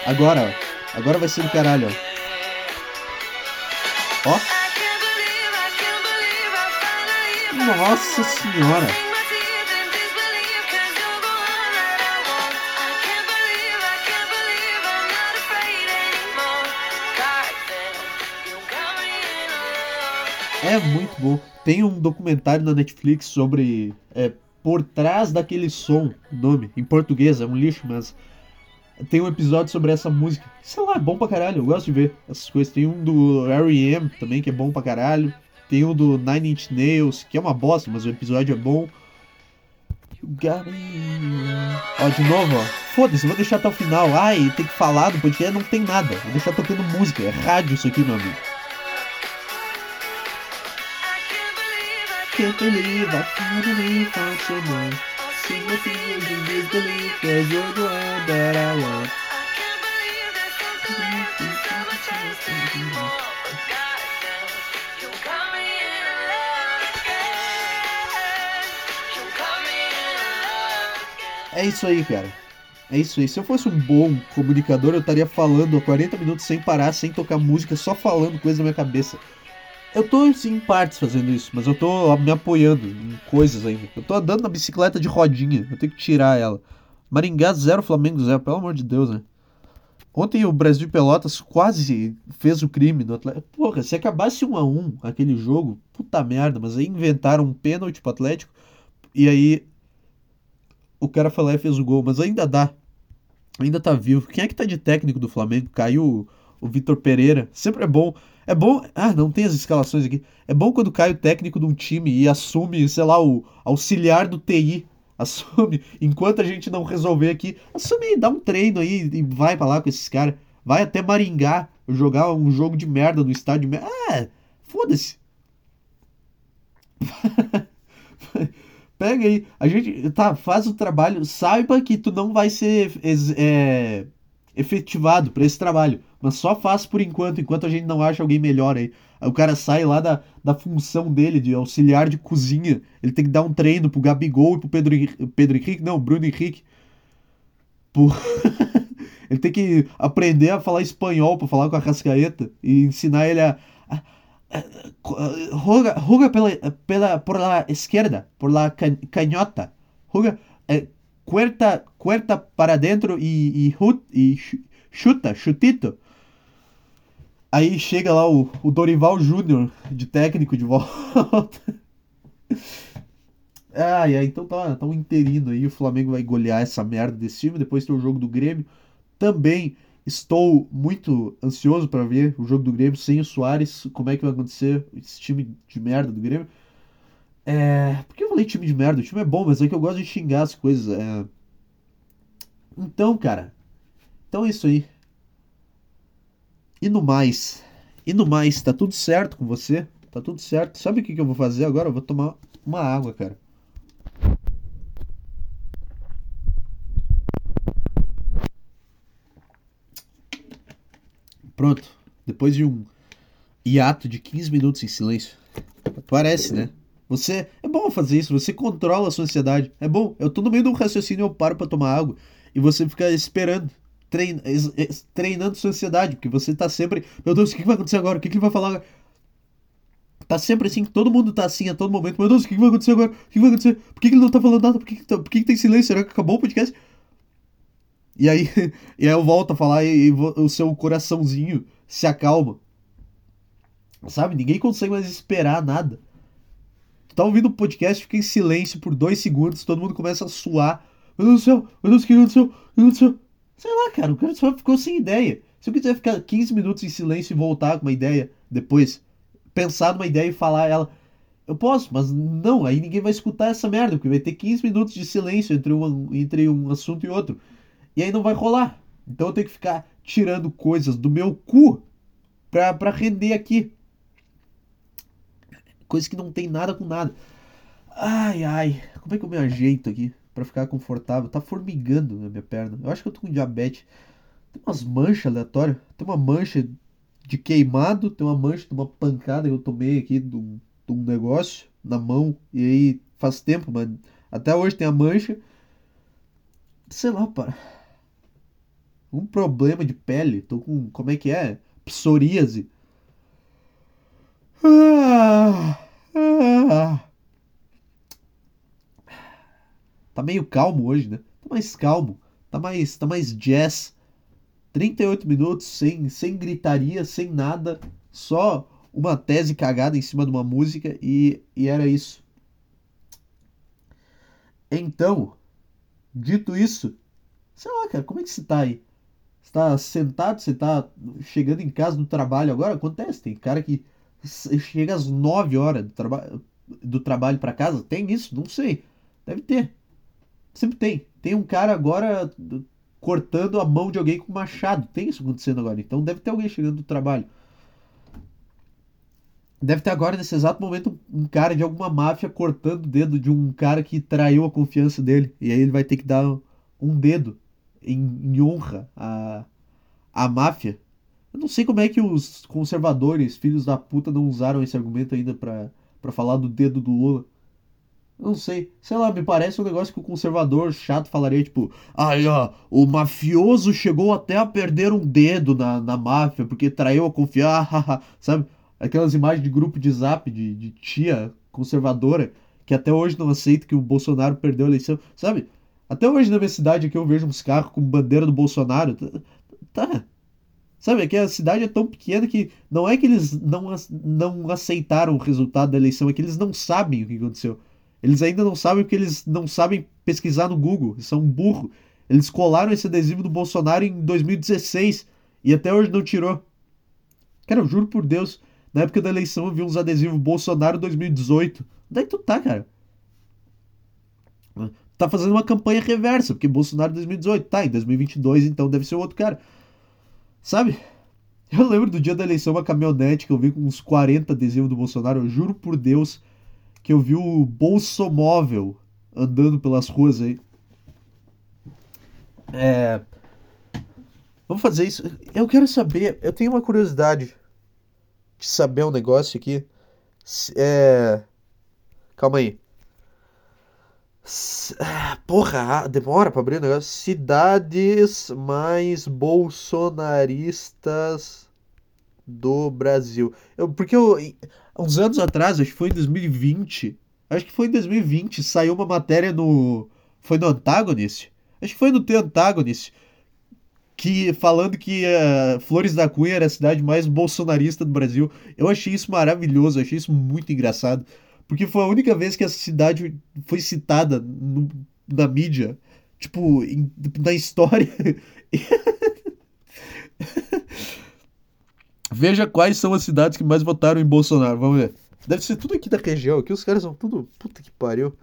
Speaker 1: Agora, ó. Agora vai ser do caralho, ó. Ó. Nossa senhora! É muito bom. Tem um documentário na Netflix sobre é, por trás daquele som, nome, em português, é um lixo, mas tem um episódio sobre essa música. Sei lá, é bom pra caralho, eu gosto de ver essas coisas. Tem um do R.E.M. também, que é bom pra caralho. Tem um do Nine Inch Nails, que é uma bosta, mas o episódio é bom. Ó, de novo, ó. Foda-se, vou deixar até o final. Ai, tem que falar do podcast, não tem nada. Vou deixar tocando música. É rádio isso aqui, meu amigo. Can't believe I finally found someone. Disbelief, cause you're the one that I want. É isso aí, cara. É isso aí. Se eu fosse um bom comunicador, eu estaria falando 40 minutos sem parar, sem tocar música, só falando coisa na minha cabeça. Eu tô em partes fazendo isso, mas eu tô me apoiando em coisas ainda. Eu tô andando na bicicleta de rodinha, eu tenho que tirar ela. Maringá zero, Flamengo zero, pelo amor de Deus, né? Ontem o Brasil Pelotas quase fez o crime do Atlético. Porra, se acabasse um a um aquele jogo, puta merda, mas aí inventaram um pênalti pro Atlético e aí o cara foi lá e fez o gol, mas ainda dá. Ainda tá vivo. Quem é que tá de técnico do Flamengo? Caiu o, Vitor Pereira. Sempre é bom. É bom. Ah, não tem as escalações aqui. É bom quando cai o técnico de um time e assume, sei lá, o auxiliar do TI. Assume. Enquanto a gente não resolver aqui, assume, dá um treino aí e vai pra lá com esses caras. Vai até Maringá jogar um jogo de merda no estádio. Ah, foda-se. Pega aí. A gente tá, faz o trabalho. Saiba que tu não vai ser é, efetivado para esse trabalho. Mas só faz por enquanto, enquanto a gente não acha alguém melhor aí. aí. O cara sai lá da, da função dele de auxiliar de cozinha. Ele tem que dar um treino pro Gabigol e pro Pedro, Pedro Henrique. Não, Bruno Henrique. Por... ele tem que aprender a falar espanhol para falar com a Rascaeta e ensinar ele a, a juega, juega pela, pela, por la izquierda, por la canhota. Juega, eh, cuerta, cuerta para dentro e, e, e chuta, chutito. Aí chega lá o, o Dorival Júnior de técnico de volta. ai, ai, então tá, tá um interino aí. O Flamengo vai golear essa merda desse time. Depois tem o jogo do Grêmio. Também Estou muito ansioso para ver o jogo do Grêmio sem o Soares, como é que vai acontecer esse time de merda do Grêmio. É... Por que eu falei time de merda? O time é bom, mas é que eu gosto de xingar as coisas. É... Então, cara. Então é isso aí. E no mais. E no mais, tá tudo certo com você? Tá tudo certo. Sabe o que, que eu vou fazer agora? Eu vou tomar uma água, cara. Pronto. Depois de um hiato de 15 minutos em silêncio. Parece, né? Você. É bom fazer isso, você controla a sua ansiedade. É bom. Eu tô no meio de um raciocínio, eu paro pra tomar água. E você fica esperando. Trein, treinando sua ansiedade. Porque você tá sempre. Meu Deus, o que vai acontecer agora? O que ele vai falar agora? Tá sempre assim, todo mundo tá assim a todo momento. Meu Deus, o que vai acontecer agora? O que vai acontecer? Por que ele não tá falando nada? Por que, tá, por que tem silêncio? Será que acabou o podcast? E aí, e aí eu volto a falar e, e o seu coraçãozinho se acalma. Sabe? Ninguém consegue mais esperar nada. Tu tá ouvindo o podcast, fica em silêncio por dois segundos, todo mundo começa a suar, Meu Deus do céu, meu Deus, que aconteceu? O que aconteceu? Sei lá, cara, o cara só ficou sem ideia. Se eu quiser ficar 15 minutos em silêncio e voltar com uma ideia depois, pensar numa ideia e falar ela, eu posso, mas não, aí ninguém vai escutar essa merda, porque vai ter 15 minutos de silêncio entre um, entre um assunto e outro. E aí não vai rolar. Então eu tenho que ficar tirando coisas do meu cu pra, pra render aqui. Coisa que não tem nada com nada. Ai, ai, como é que eu me ajeito aqui para ficar confortável? Tá formigando na minha perna. Eu acho que eu tô com diabetes. Tem umas manchas aleatórias. Tem uma mancha de queimado, tem uma mancha de uma pancada que eu tomei aqui de um, de um negócio na mão. E aí faz tempo, mas até hoje tem a mancha. Sei lá, para. Um problema de pele. Tô com. Como é que é? Psoríase. Tá meio calmo hoje, né? Tá mais calmo. Tá mais, tá mais jazz. 38 minutos sem, sem gritaria, sem nada, só uma tese cagada em cima de uma música e, e era isso. Então, dito isso, sei lá, cara, como é que você tá aí? Você tá sentado, você tá chegando em casa do trabalho agora? Acontece, tem cara que chega às 9 horas do, traba do trabalho para casa, tem isso? Não sei. Deve ter. Sempre tem. Tem um cara agora cortando a mão de alguém com machado. Tem isso acontecendo agora. Então deve ter alguém chegando do trabalho. Deve ter agora, nesse exato momento, um cara de alguma máfia cortando o dedo de um cara que traiu a confiança dele. E aí ele vai ter que dar um dedo em, em honra à, à máfia. Eu não sei como é que os conservadores, filhos da puta, não usaram esse argumento ainda para falar do dedo do Lula. Não sei. Sei lá, me parece um negócio que o conservador chato falaria, tipo, aí ó, o mafioso chegou até a perder um dedo na, na máfia porque traiu a confiança, sabe? Aquelas imagens de grupo de zap de, de tia conservadora que até hoje não aceita que o Bolsonaro perdeu a eleição, sabe? Até hoje na minha cidade aqui eu vejo uns carros com bandeira do Bolsonaro. Tá. Sabe, aqui a cidade é tão pequena que não é que eles não, não aceitaram o resultado da eleição, é que eles não sabem o que aconteceu. Eles ainda não sabem porque eles não sabem pesquisar no Google. São um burro. Eles colaram esse adesivo do Bolsonaro em 2016 e até hoje não tirou. Cara, eu juro por Deus, na época da eleição eu vi uns adesivos Bolsonaro 2018. Onde é que tu tá, cara? Tá fazendo uma campanha reversa, porque Bolsonaro 2018, tá, em 2022 então deve ser outro cara. Sabe? Eu lembro do dia da eleição uma caminhonete que eu vi com uns 40 adesivos do Bolsonaro, eu juro por Deus que eu vi o Bolsomóvel andando pelas ruas aí. É. Vamos fazer isso. Eu quero saber. Eu tenho uma curiosidade de saber um negócio aqui. É. Calma aí. Porra, demora pra abrir o negócio. Cidades mais bolsonaristas do Brasil. Eu, porque eu, uns anos atrás, acho que foi em 2020, acho que foi em 2020, saiu uma matéria no. Foi no Antagonist? Acho que foi no The Antagonist. Que, falando que uh, Flores da Cunha era a cidade mais bolsonarista do Brasil. Eu achei isso maravilhoso, achei isso muito engraçado. Porque foi a única vez que essa cidade foi citada no, na mídia. Tipo, em, na história. Veja quais são as cidades que mais votaram em Bolsonaro. Vamos ver. Deve ser tudo aqui da região. Aqui os caras são tudo. Puta que pariu.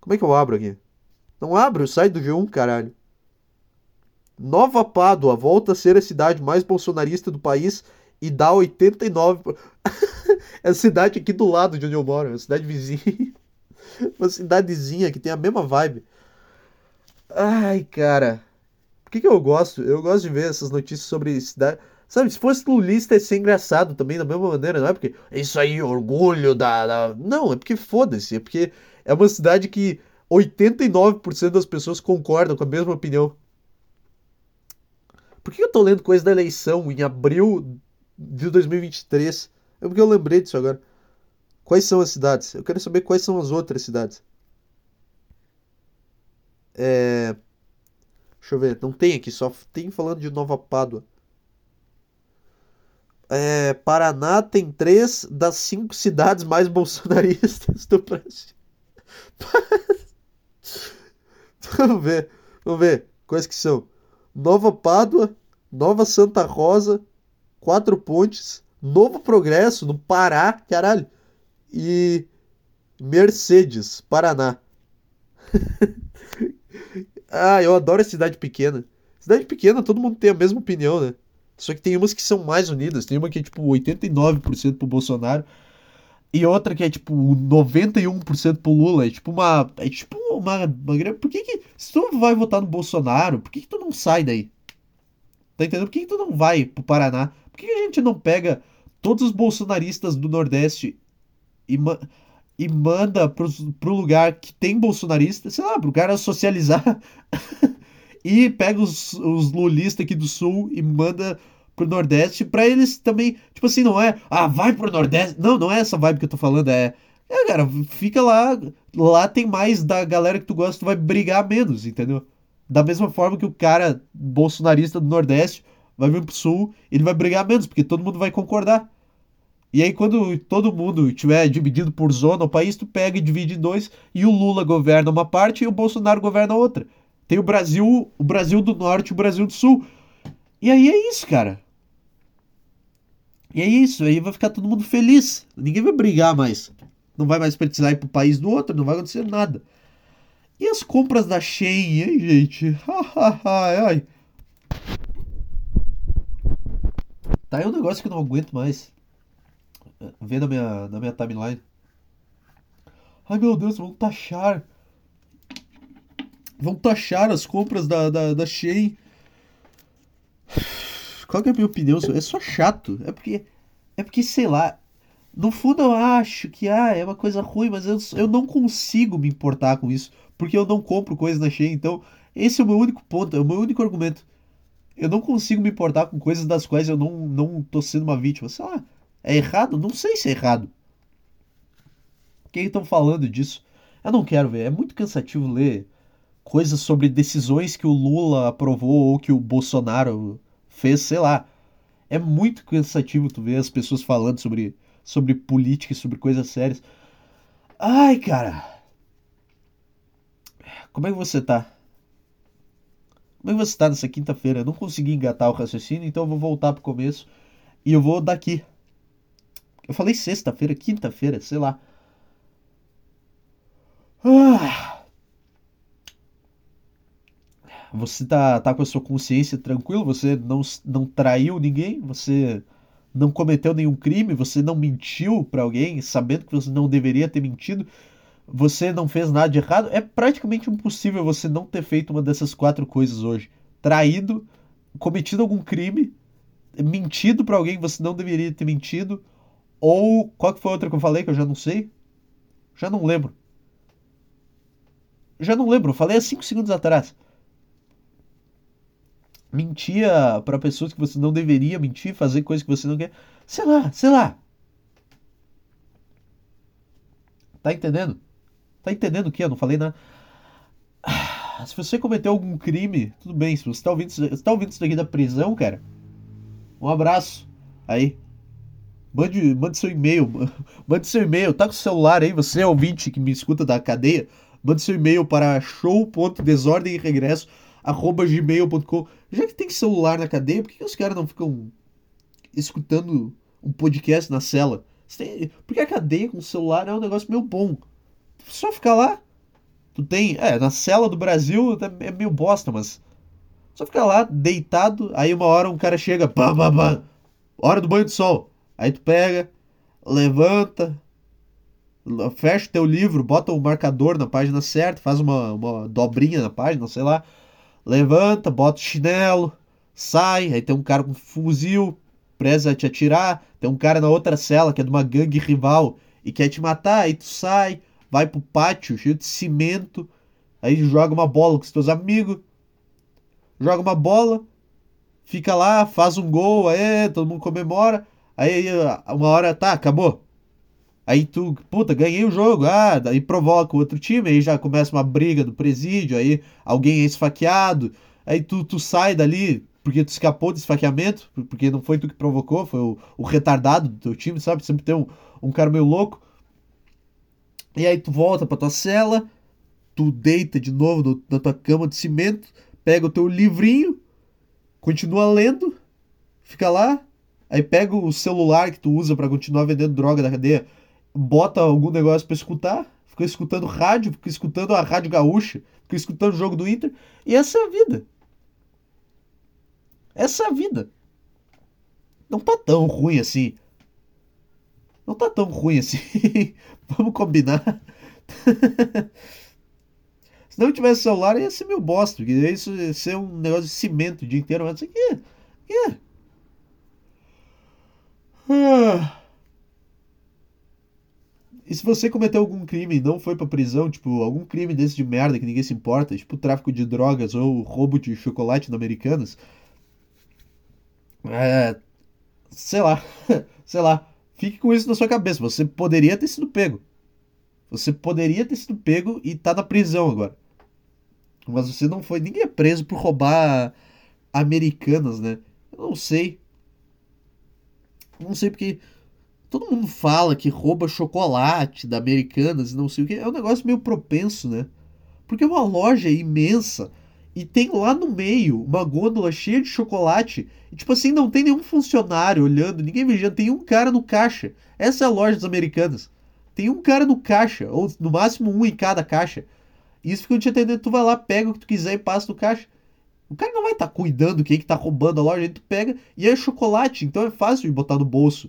Speaker 1: Como é que eu abro aqui? Não abro, sai do G1, caralho. Nova Pádua volta a ser a cidade mais bolsonarista do país e dá 89. é a cidade aqui do lado de onde eu moro, é uma cidade vizinha. uma cidadezinha que tem a mesma vibe. Ai, cara. Por que, que eu gosto? Eu gosto de ver essas notícias sobre cidade. Sabe, se fosse lulista ia ser engraçado também da mesma maneira, não é porque isso aí, orgulho da. da... Não, é porque foda-se, é porque é uma cidade que 89% das pessoas concordam com a mesma opinião. Por que eu tô lendo coisa da eleição em abril de 2023? É porque eu lembrei disso agora. Quais são as cidades? Eu quero saber quais são as outras cidades. É... Deixa eu ver, não tem aqui, só tem falando de Nova Pádua. É, Paraná tem três das cinco cidades mais bolsonaristas do Brasil. vamos ver, vamos ver. Quais que são? Nova Pádua, Nova Santa Rosa, Quatro Pontes, Novo Progresso, no Pará, caralho. E Mercedes, Paraná. ah, eu adoro cidade pequena. Cidade pequena, todo mundo tem a mesma opinião, né? Só que tem umas que são mais unidas. Tem uma que é tipo 89% pro Bolsonaro. E outra que é tipo 91% pro Lula. É tipo uma. É tipo uma. uma por que que. Se tu vai votar no Bolsonaro, por que, que tu não sai daí? Tá entendendo? Por que, que tu não vai pro Paraná? Por que, que a gente não pega todos os bolsonaristas do Nordeste e, ma e manda pro, pro lugar que tem bolsonarista, sei lá, pro cara socializar. e pega os, os lulistas aqui do Sul e manda pro Nordeste para eles também, tipo assim, não é, ah, vai pro Nordeste. Não, não é essa vibe que eu tô falando, é, é, cara, fica lá, lá tem mais da galera que tu gosta, tu vai brigar menos, entendeu? Da mesma forma que o cara bolsonarista do Nordeste vai vir pro Sul, ele vai brigar menos, porque todo mundo vai concordar. E aí, quando todo mundo tiver dividido por zona o país, tu pega e divide em dois, e o Lula governa uma parte e o Bolsonaro governa outra. Tem o Brasil, o Brasil do Norte e o Brasil do Sul. E aí é isso, cara. E é isso, aí vai ficar todo mundo feliz. Ninguém vai brigar mais. Não vai mais precisar ir pro país do outro, não vai acontecer nada. E as compras da Shein, hein, gente? ai, ai. Tá aí um negócio que eu não aguento mais. Vendo na minha, na minha timeline. Ai meu Deus, vão taxar. Vão taxar as compras da, da, da Shein. Qual que é a minha opinião? É só chato. É porque. É porque, sei lá. No fundo eu acho que ah, é uma coisa ruim, mas eu, eu não consigo me importar com isso. Porque eu não compro coisas na Shein. Então, esse é o meu único ponto, é o meu único argumento. Eu não consigo me importar com coisas das quais eu não, não tô sendo uma vítima. Sei lá, é errado? Não sei se é errado. Quem estão falando disso? Eu não quero ver. É muito cansativo ler coisas sobre decisões que o Lula aprovou ou que o Bolsonaro fez, sei lá. É muito cansativo tu ver as pessoas falando sobre, sobre política e sobre coisas sérias. Ai, cara. Como é que você tá? Como é que você tá nessa quinta-feira? Eu não consegui engatar o raciocínio, então eu vou voltar pro começo. E eu vou daqui. Eu falei sexta-feira, quinta-feira, sei lá. Ah. Você tá, tá com a sua consciência tranquila, você não, não traiu ninguém, você não cometeu nenhum crime, você não mentiu para alguém, sabendo que você não deveria ter mentido, você não fez nada de errado. É praticamente impossível você não ter feito uma dessas quatro coisas hoje: traído, cometido algum crime, mentido para alguém que você não deveria ter mentido, ou qual que foi outra que eu falei que eu já não sei? Já não lembro. Já não lembro, falei há 5 segundos atrás mentia para pessoas que você não deveria mentir, fazer coisas que você não quer. Sei lá, sei lá. Tá entendendo? Tá entendendo o que? Eu não falei nada. Ah, se você cometeu algum crime, tudo bem. Se você tá ouvindo, você tá ouvindo isso daqui da prisão, cara, um abraço. Aí. Mande, mande seu e-mail. Mande seu e-mail. Tá com o celular aí, você é ouvinte que me escuta da cadeia. Mande seu e-mail para show.desordem regresso arroba. Já que tem celular na cadeia, por que, que os caras não ficam escutando um podcast na cela? Tem... Porque a cadeia com celular é um negócio meio bom. Só ficar lá. Tu tem. É, na cela do Brasil é meio bosta, mas. Só ficar lá, deitado, aí uma hora um cara chega, pá, pá, pá, hora do banho de sol. Aí tu pega, levanta, fecha o teu livro, bota o marcador na página certa, faz uma, uma dobrinha na página, sei lá, levanta, bota o chinelo, sai, aí tem um cara com fuzil, preza a te atirar, tem um cara na outra cela que é de uma gangue rival e quer te matar, aí tu sai, vai pro pátio cheio de cimento, aí joga uma bola com os teus amigos, joga uma bola, fica lá, faz um gol, aí todo mundo comemora, aí uma hora, tá, acabou. Aí tu, puta, ganhei o jogo, ah, daí provoca o outro time, aí já começa uma briga do presídio, aí alguém é esfaqueado, aí tu, tu sai dali porque tu escapou do esfaqueamento, porque não foi tu que provocou, foi o, o retardado do teu time, sabe? Sempre tem um, um cara meio louco. E aí tu volta pra tua cela, tu deita de novo no, na tua cama de cimento, pega o teu livrinho, continua lendo, fica lá, aí pega o celular que tu usa para continuar vendendo droga da cadeia, bota algum negócio para escutar, fica escutando rádio, fica escutando a rádio gaúcha, fica escutando o jogo do Inter, e essa é a vida. Essa é a vida. Não tá tão ruim assim. Não tá tão ruim assim. Vamos combinar. Se não tivesse celular, ia ser meu bosta. Ia ser um negócio de cimento o dia inteiro. Mas isso aqui. É. Ah. E se você cometeu algum crime e não foi pra prisão, tipo, algum crime desse de merda que ninguém se importa, tipo tráfico de drogas ou roubo de chocolate na Americanas, é, sei lá, sei lá, fique com isso na sua cabeça. Você poderia ter sido pego. Você poderia ter sido pego e tá na prisão agora. Mas você não foi. Ninguém é preso por roubar americanas, né? Eu não sei. Não sei porque todo mundo fala que rouba chocolate da Americanas e não sei o que. É um negócio meio propenso, né? Porque é uma loja imensa e tem lá no meio uma gôndola cheia de chocolate. E, tipo assim, não tem nenhum funcionário olhando, ninguém vigiando. Tem um cara no caixa. Essa é a loja das americanas. Tem um cara no caixa, ou no máximo um em cada caixa. Isso fica te atendendo. Tu vai lá, pega o que tu quiser e passa no caixa. O cara não vai estar tá cuidando quem que tá roubando a loja. Aí tu pega e é chocolate, então é fácil de botar no bolso.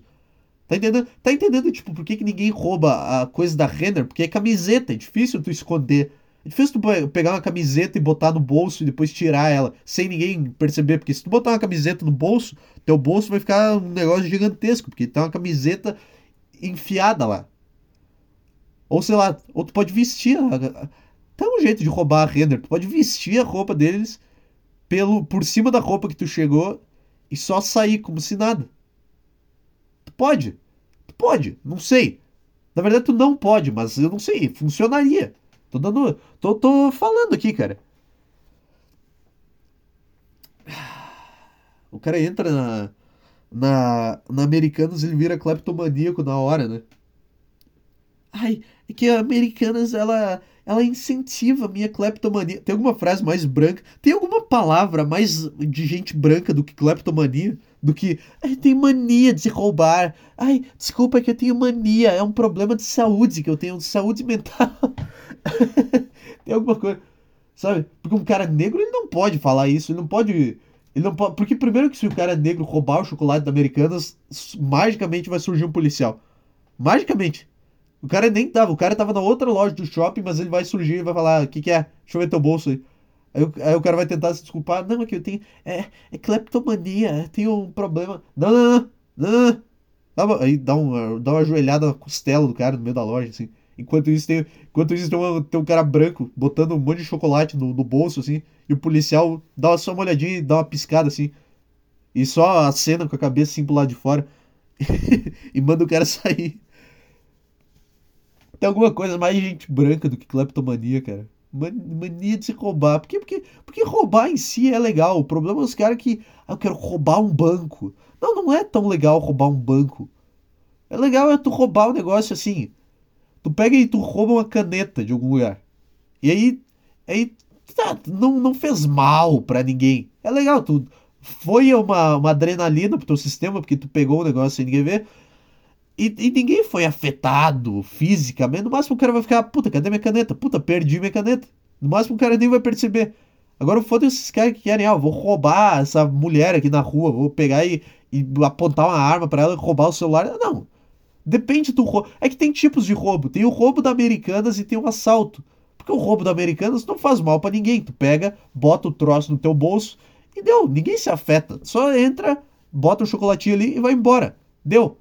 Speaker 1: Tá entendendo? Tá entendendo, tipo, por que, que ninguém rouba a coisa da Renner? Porque é camiseta, é difícil tu esconder. É difícil tu pegar uma camiseta e botar no bolso e depois tirar ela sem ninguém perceber. Porque se tu botar uma camiseta no bolso, teu bolso vai ficar um negócio gigantesco. Porque tem uma camiseta enfiada lá. Ou sei lá, ou tu pode vestir. Tem um jeito de roubar a render. Tu pode vestir a roupa deles pelo por cima da roupa que tu chegou e só sair como se nada. Tu pode. Tu pode. Não sei. Na verdade, tu não pode, mas eu não sei. Funcionaria. Tô dando. Tô, tô falando aqui, cara. O cara entra na. Na, na Americanas ele vira cleptomaníaco na hora, né? Ai, é que a Americanas ela, ela incentiva a minha cleptomania. Tem alguma frase mais branca? Tem alguma palavra mais de gente branca do que cleptomania? Do que ai, tem mania de roubar. Ai, desculpa é que eu tenho mania. É um problema de saúde que eu tenho, de saúde mental. Tem alguma coisa. Sabe? Porque um cara negro ele não pode falar isso, ele não pode. Ele não pode. Porque primeiro que se o cara é negro roubar o chocolate da Americanas, magicamente vai surgir um policial. Magicamente. O cara nem tava, o cara tava na outra loja do shopping, mas ele vai surgir e vai falar, o que, que é? Deixa eu ver teu bolso aí. Aí, aí, o cara vai tentar se desculpar, não, é que eu tenho. É, é cleptomania, tenho um problema. Não, não, não, não. Aí dá uma, dá uma joelhada na costela do cara no meio da loja, assim. Enquanto isso, tem, enquanto isso tem, uma, tem um cara branco botando um monte de chocolate no, no bolso, assim, e o policial dá só uma olhadinha e dá uma piscada, assim, e só acena com a cabeça assim pro lado de fora e manda o cara sair. Tem alguma coisa mais gente branca do que kleptomania, cara. Mania de se roubar. Por quê? Porque, porque roubar em si é legal. O problema é os caras que. Ah, eu quero roubar um banco. Não, não é tão legal roubar um banco. É legal é tu roubar um negócio assim. Tu pega e tu rouba uma caneta de algum lugar. E aí, aí tá, não, não fez mal para ninguém. É legal, tu foi uma, uma adrenalina pro teu sistema, porque tu pegou o um negócio sem ninguém ver. E, e, ninguém foi afetado fisicamente. No máximo o cara vai ficar, puta, cadê minha caneta? Puta, perdi minha caneta. No máximo o cara nem vai perceber. Agora foda esses caras que querem, ah, vou roubar essa mulher aqui na rua, vou pegar e, e apontar uma arma para ela roubar o celular. Não. Depende do roubo. É que tem tipos de roubo. Tem o roubo da Americanas e tem o assalto. Porque o roubo da Americanas não faz mal para ninguém. Tu pega, bota o troço no teu bolso e deu. Ninguém se afeta. Só entra, bota o chocolatinho ali e vai embora. Deu.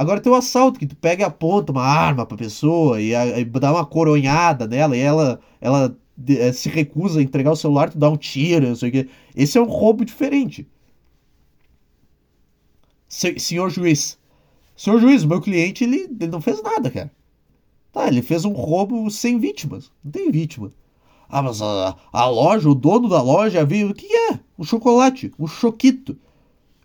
Speaker 1: Agora tem o assalto, que tu pega e aponta uma arma pra pessoa e, a, e dá uma coronhada nela e ela, ela é, se recusa a entregar o celular, tu dá um tiro, não sei o quê. Esse é um roubo diferente. Se, senhor juiz, Senhor juiz, meu cliente, ele, ele não fez nada, cara. Tá, ele fez um roubo sem vítimas. Não tem vítima. Ah, mas a, a loja, o dono da loja viu. O que é? Um chocolate, um choquito.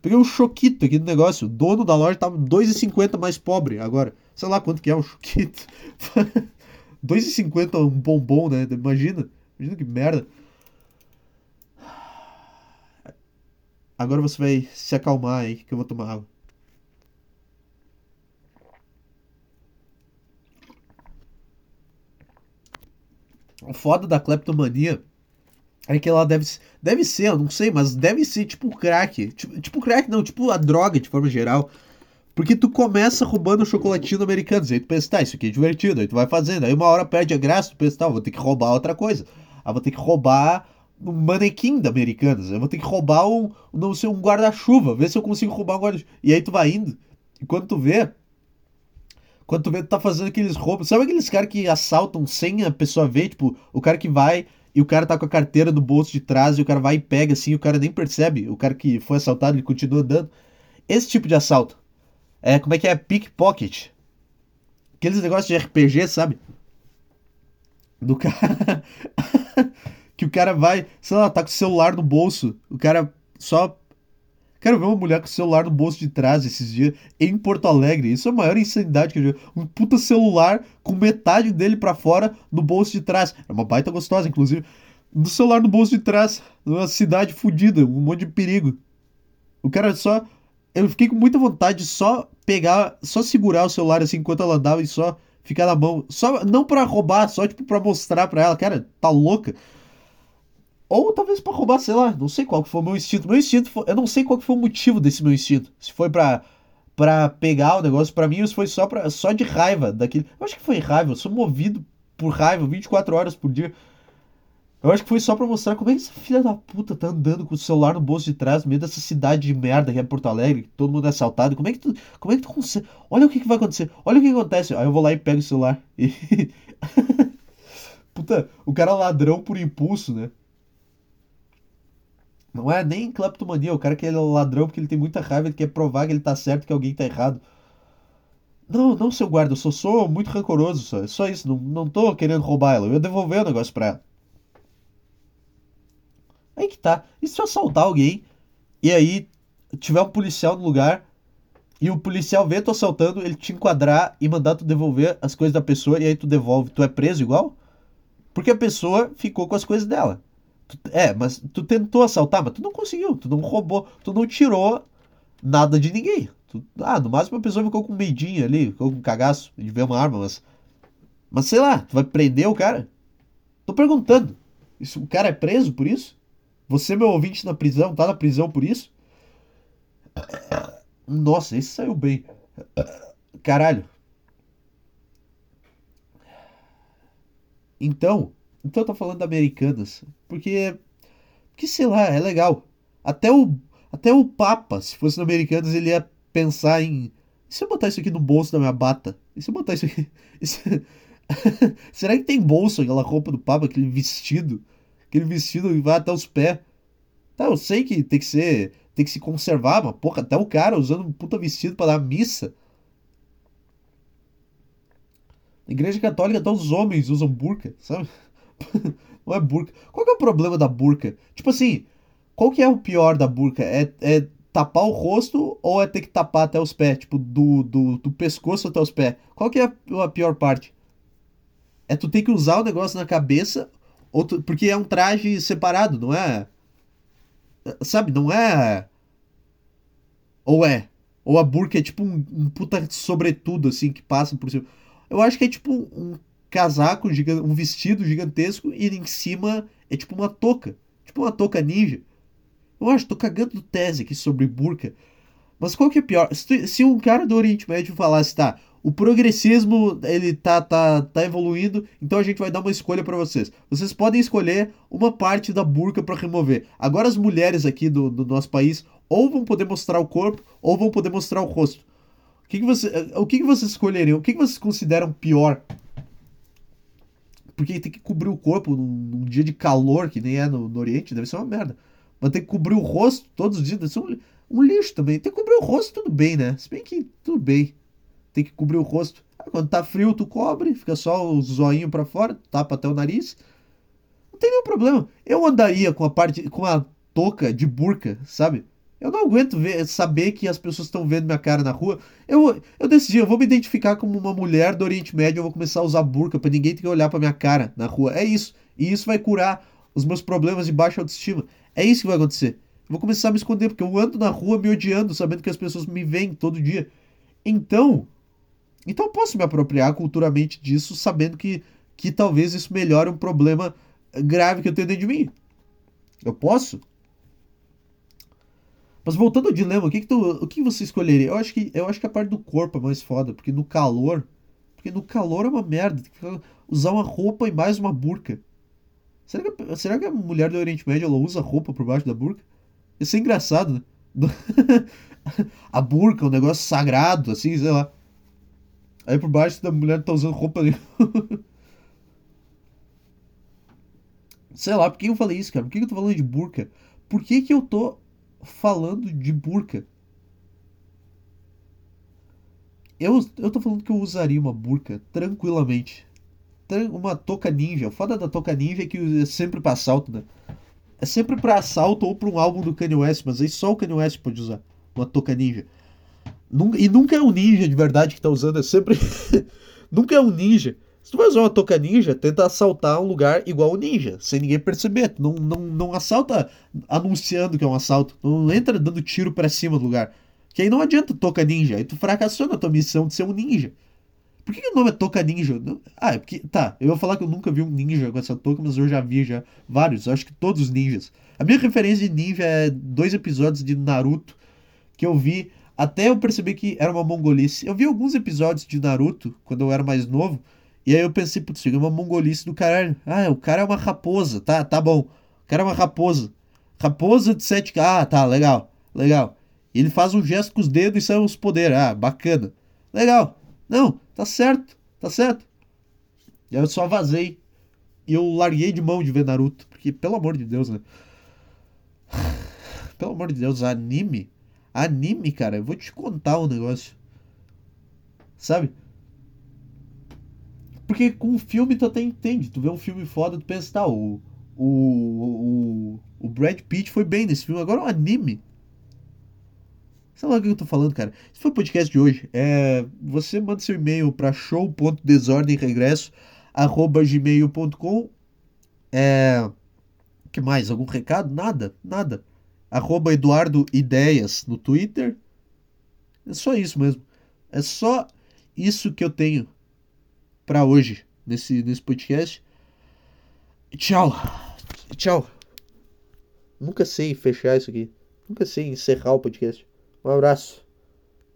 Speaker 1: Peguei um choquito aqui no negócio. O dono da loja tava 2,50 mais pobre agora. Sei lá quanto que é um choquito. 2,50 um bombom, né? Imagina. Imagina que merda. Agora você vai se acalmar aí, que eu vou tomar água. O foda da cleptomania é que ela deve, deve ser, eu não sei, mas deve ser tipo crack. Tipo, tipo crack, não, tipo a droga de forma geral. Porque tu começa roubando chocolatinho americano, aí tu pensa, tá, isso aqui é divertido, aí tu vai fazendo, aí uma hora perde a graça, tu pensa, tá, vou ter que roubar outra coisa. Aí vou ter que roubar um manequim da Americanas, eu vou ter que roubar um, não sei, um guarda-chuva, ver se eu consigo roubar um guarda-chuva. E aí tu vai indo, e quando tu vê, quando tu vê, tu tá fazendo aqueles roubos. Sabe aqueles caras que assaltam sem a pessoa ver? Tipo, o cara que vai e o cara tá com a carteira no bolso de trás e o cara vai e pega assim e o cara nem percebe. O cara que foi assaltado, ele continua andando. Esse tipo de assalto. É, como é que é? Pickpocket. Aqueles negócios de RPG, sabe? Do cara. que o cara vai, sei lá, tá com o celular no bolso. O cara só Quero ver uma mulher com o celular no bolso de trás esses dias em Porto Alegre. Isso é a maior insanidade que eu já Um puta celular com metade dele para fora no bolso de trás. É uma baita gostosa, inclusive. Do celular no bolso de trás. Numa cidade fodida, um monte de perigo. O cara só. Eu fiquei com muita vontade de só pegar, só segurar o celular assim enquanto ela andava e só ficar na mão. Só, não para roubar, só tipo pra mostrar pra ela. Cara, tá louca. Ou talvez para roubar, sei lá, não sei qual que foi o meu instinto. Meu instinto, foi, eu não sei qual que foi o motivo desse meu instinto. Se foi para para pegar o negócio para mim, se foi só para só de raiva daquele. Eu acho que foi raiva, eu sou movido por raiva 24 horas por dia. Eu acho que foi só pra mostrar como é que essa filha da puta tá andando com o celular no bolso de trás, no meio dessa cidade de merda que é Porto Alegre, que todo mundo é assaltado. Como é que tu, como é que tu consegue? Olha o que, que vai acontecer, olha o que, que acontece. Aí eu vou lá e pego o celular e. puta, o cara é ladrão por impulso, né? Não é nem cleptomania, o cara que é ladrão porque ele tem muita raiva, ele quer provar que ele tá certo que alguém tá errado. Não, não, seu guarda, eu só sou muito rancoroso, só, é só isso, não, não tô querendo roubar ela, eu ia devolver o negócio pra ela. Aí que tá. E se eu assaltar alguém e aí tiver um policial no lugar e o policial vê tu assaltando, ele te enquadrar e mandar tu devolver as coisas da pessoa e aí tu devolve, tu é preso igual? Porque a pessoa ficou com as coisas dela. É, mas tu tentou assaltar, mas tu não conseguiu, tu não roubou, tu não tirou nada de ninguém. Tu, ah, no máximo a pessoa ficou com medinho ali, ficou com cagaço de ver uma arma, mas. Mas sei lá, tu vai prender o cara? Tô perguntando. Isso, o cara é preso por isso? Você, meu ouvinte, na prisão, tá na prisão por isso? Nossa, esse saiu bem. Caralho. Então, então eu tô falando da Americanas. Porque. Porque sei lá, é legal. Até o. Até o Papa, se fosse no Americanas, ele ia pensar em. E se eu botar isso aqui no bolso da minha bata? E se eu botar isso aqui. Isso... Será que tem bolso aquela roupa do Papa, aquele vestido? Aquele vestido que vai até os pés. Tá, eu sei que tem que ser. Tem que se conservar, mas porra, até o cara usando um puta vestido para dar missa. Na igreja católica até os homens usam burca, sabe? não é burca. Qual que é o problema da burca? Tipo assim, qual que é o pior da burca? É, é tapar o rosto ou é ter que tapar até os pés? Tipo, do, do, do pescoço até os pés. Qual que é a, pior parte? É tu ter que usar o negócio na cabeça, ou tu, porque é um traje separado, não é? Sabe, não é. Ou é? Ou a burca é tipo um, um puta sobretudo, assim, que passa por cima. Eu acho que é tipo um casaco, um vestido gigantesco e em cima é tipo uma touca. Tipo uma touca ninja. Eu acho, tô cagando tese aqui sobre burca. Mas qual que é pior? Se, se um cara do Oriente Médio falasse, tá, o progressismo ele tá, tá, tá evoluindo, então a gente vai dar uma escolha para vocês. Vocês podem escolher uma parte da burca para remover. Agora as mulheres aqui do, do nosso país ou vão poder mostrar o corpo ou vão poder mostrar o rosto. O que, que, você, o que, que vocês escolheriam? O que, que vocês consideram pior porque tem que cobrir o corpo num, num dia de calor, que nem é no, no, Oriente, deve ser uma merda. Mas tem que cobrir o rosto todos os dias, deve ser um, um lixo também. Tem que cobrir o rosto, tudo bem, né? Se bem que tudo bem. Tem que cobrir o rosto. Ah, quando tá frio, tu cobre, fica só o zoinho para fora, tapa até o nariz. Não tem nenhum problema. Eu andaria com a parte, com a touca de burca, sabe? Eu não aguento ver, saber que as pessoas estão vendo minha cara na rua. Eu, eu decidi, eu vou me identificar como uma mulher do Oriente Médio, eu vou começar a usar burca para ninguém ter que olhar para minha cara na rua. É isso. E isso vai curar os meus problemas de baixa autoestima. É isso que vai acontecer. Eu vou começar a me esconder, porque eu ando na rua me odiando, sabendo que as pessoas me veem todo dia. Então, então eu posso me apropriar culturalmente disso, sabendo que, que talvez isso melhore um problema grave que eu tenho dentro de mim. Eu posso. Mas voltando ao dilema, o que, que, tu, o que você escolheria? Eu acho, que, eu acho que a parte do corpo é mais foda, porque no calor. Porque no calor é uma merda. Usar uma roupa e mais uma burca. Será que, será que a mulher do Oriente Médio ela usa roupa por baixo da burca? Isso é engraçado, né? a burca, um negócio sagrado, assim, sei lá. Aí por baixo da mulher tá usando roupa ali. sei lá, por que eu falei isso, cara? Por que eu tô falando de burca? Por que, que eu tô falando de burca? Eu, eu tô falando que eu usaria uma burca tranquilamente. Uma toca ninja. O foda da toca ninja é que é sempre pra assalto, né? É sempre pra assalto ou pra um álbum do Kanye West, mas aí só o Kanye West pode usar uma toca ninja. E nunca é um ninja de verdade que tá usando, é sempre. nunca é um ninja. Se tu vai usar uma toca ninja, tenta assaltar um lugar igual o ninja, sem ninguém perceber. Não, não, não assalta anunciando que é um assalto. Não entra dando tiro para cima do lugar. Que aí não adianta toca ninja. Aí tu fracassou na tua missão de ser um ninja. Por que, que o nome é Toca Ninja? Ah, é porque. Tá, eu vou falar que eu nunca vi um ninja com essa touca, mas eu já vi já vários. Eu acho que todos os ninjas. A minha referência de ninja é dois episódios de Naruto que eu vi até eu perceber que era uma mongolice. Eu vi alguns episódios de Naruto quando eu era mais novo. E aí eu pensei, putz, é uma mongolice do caralho. Ah, o cara é uma raposa. Tá, tá bom. O cara é uma raposa. Raposa de sete. Ah, tá, legal. Legal. Ele faz um gesto com os dedos e sai os poderes. Ah, bacana. Legal. Não, tá certo, tá certo. E aí eu só vazei. E eu larguei de mão de ver Naruto. Porque, pelo amor de Deus, né? Pelo amor de Deus, anime. Anime, cara, eu vou te contar um negócio. Sabe? Porque com o filme tu até entende. Tu vê um filme foda, tu pensa, tá, o, o, o, o Brad Pitt foi bem nesse filme. Agora o anime. Sei lá o que eu tô falando, cara. Esse foi o podcast de hoje. É, você manda seu e-mail para show.desordemregresso@gmail.com. É, que mais? Algum recado? Nada, nada. Arroba Eduardo Ideias no Twitter. É só isso mesmo. É só isso que eu tenho para hoje nesse, nesse podcast. Tchau. Tchau. Nunca sei fechar isso aqui. Nunca sei encerrar o podcast. Um abraço.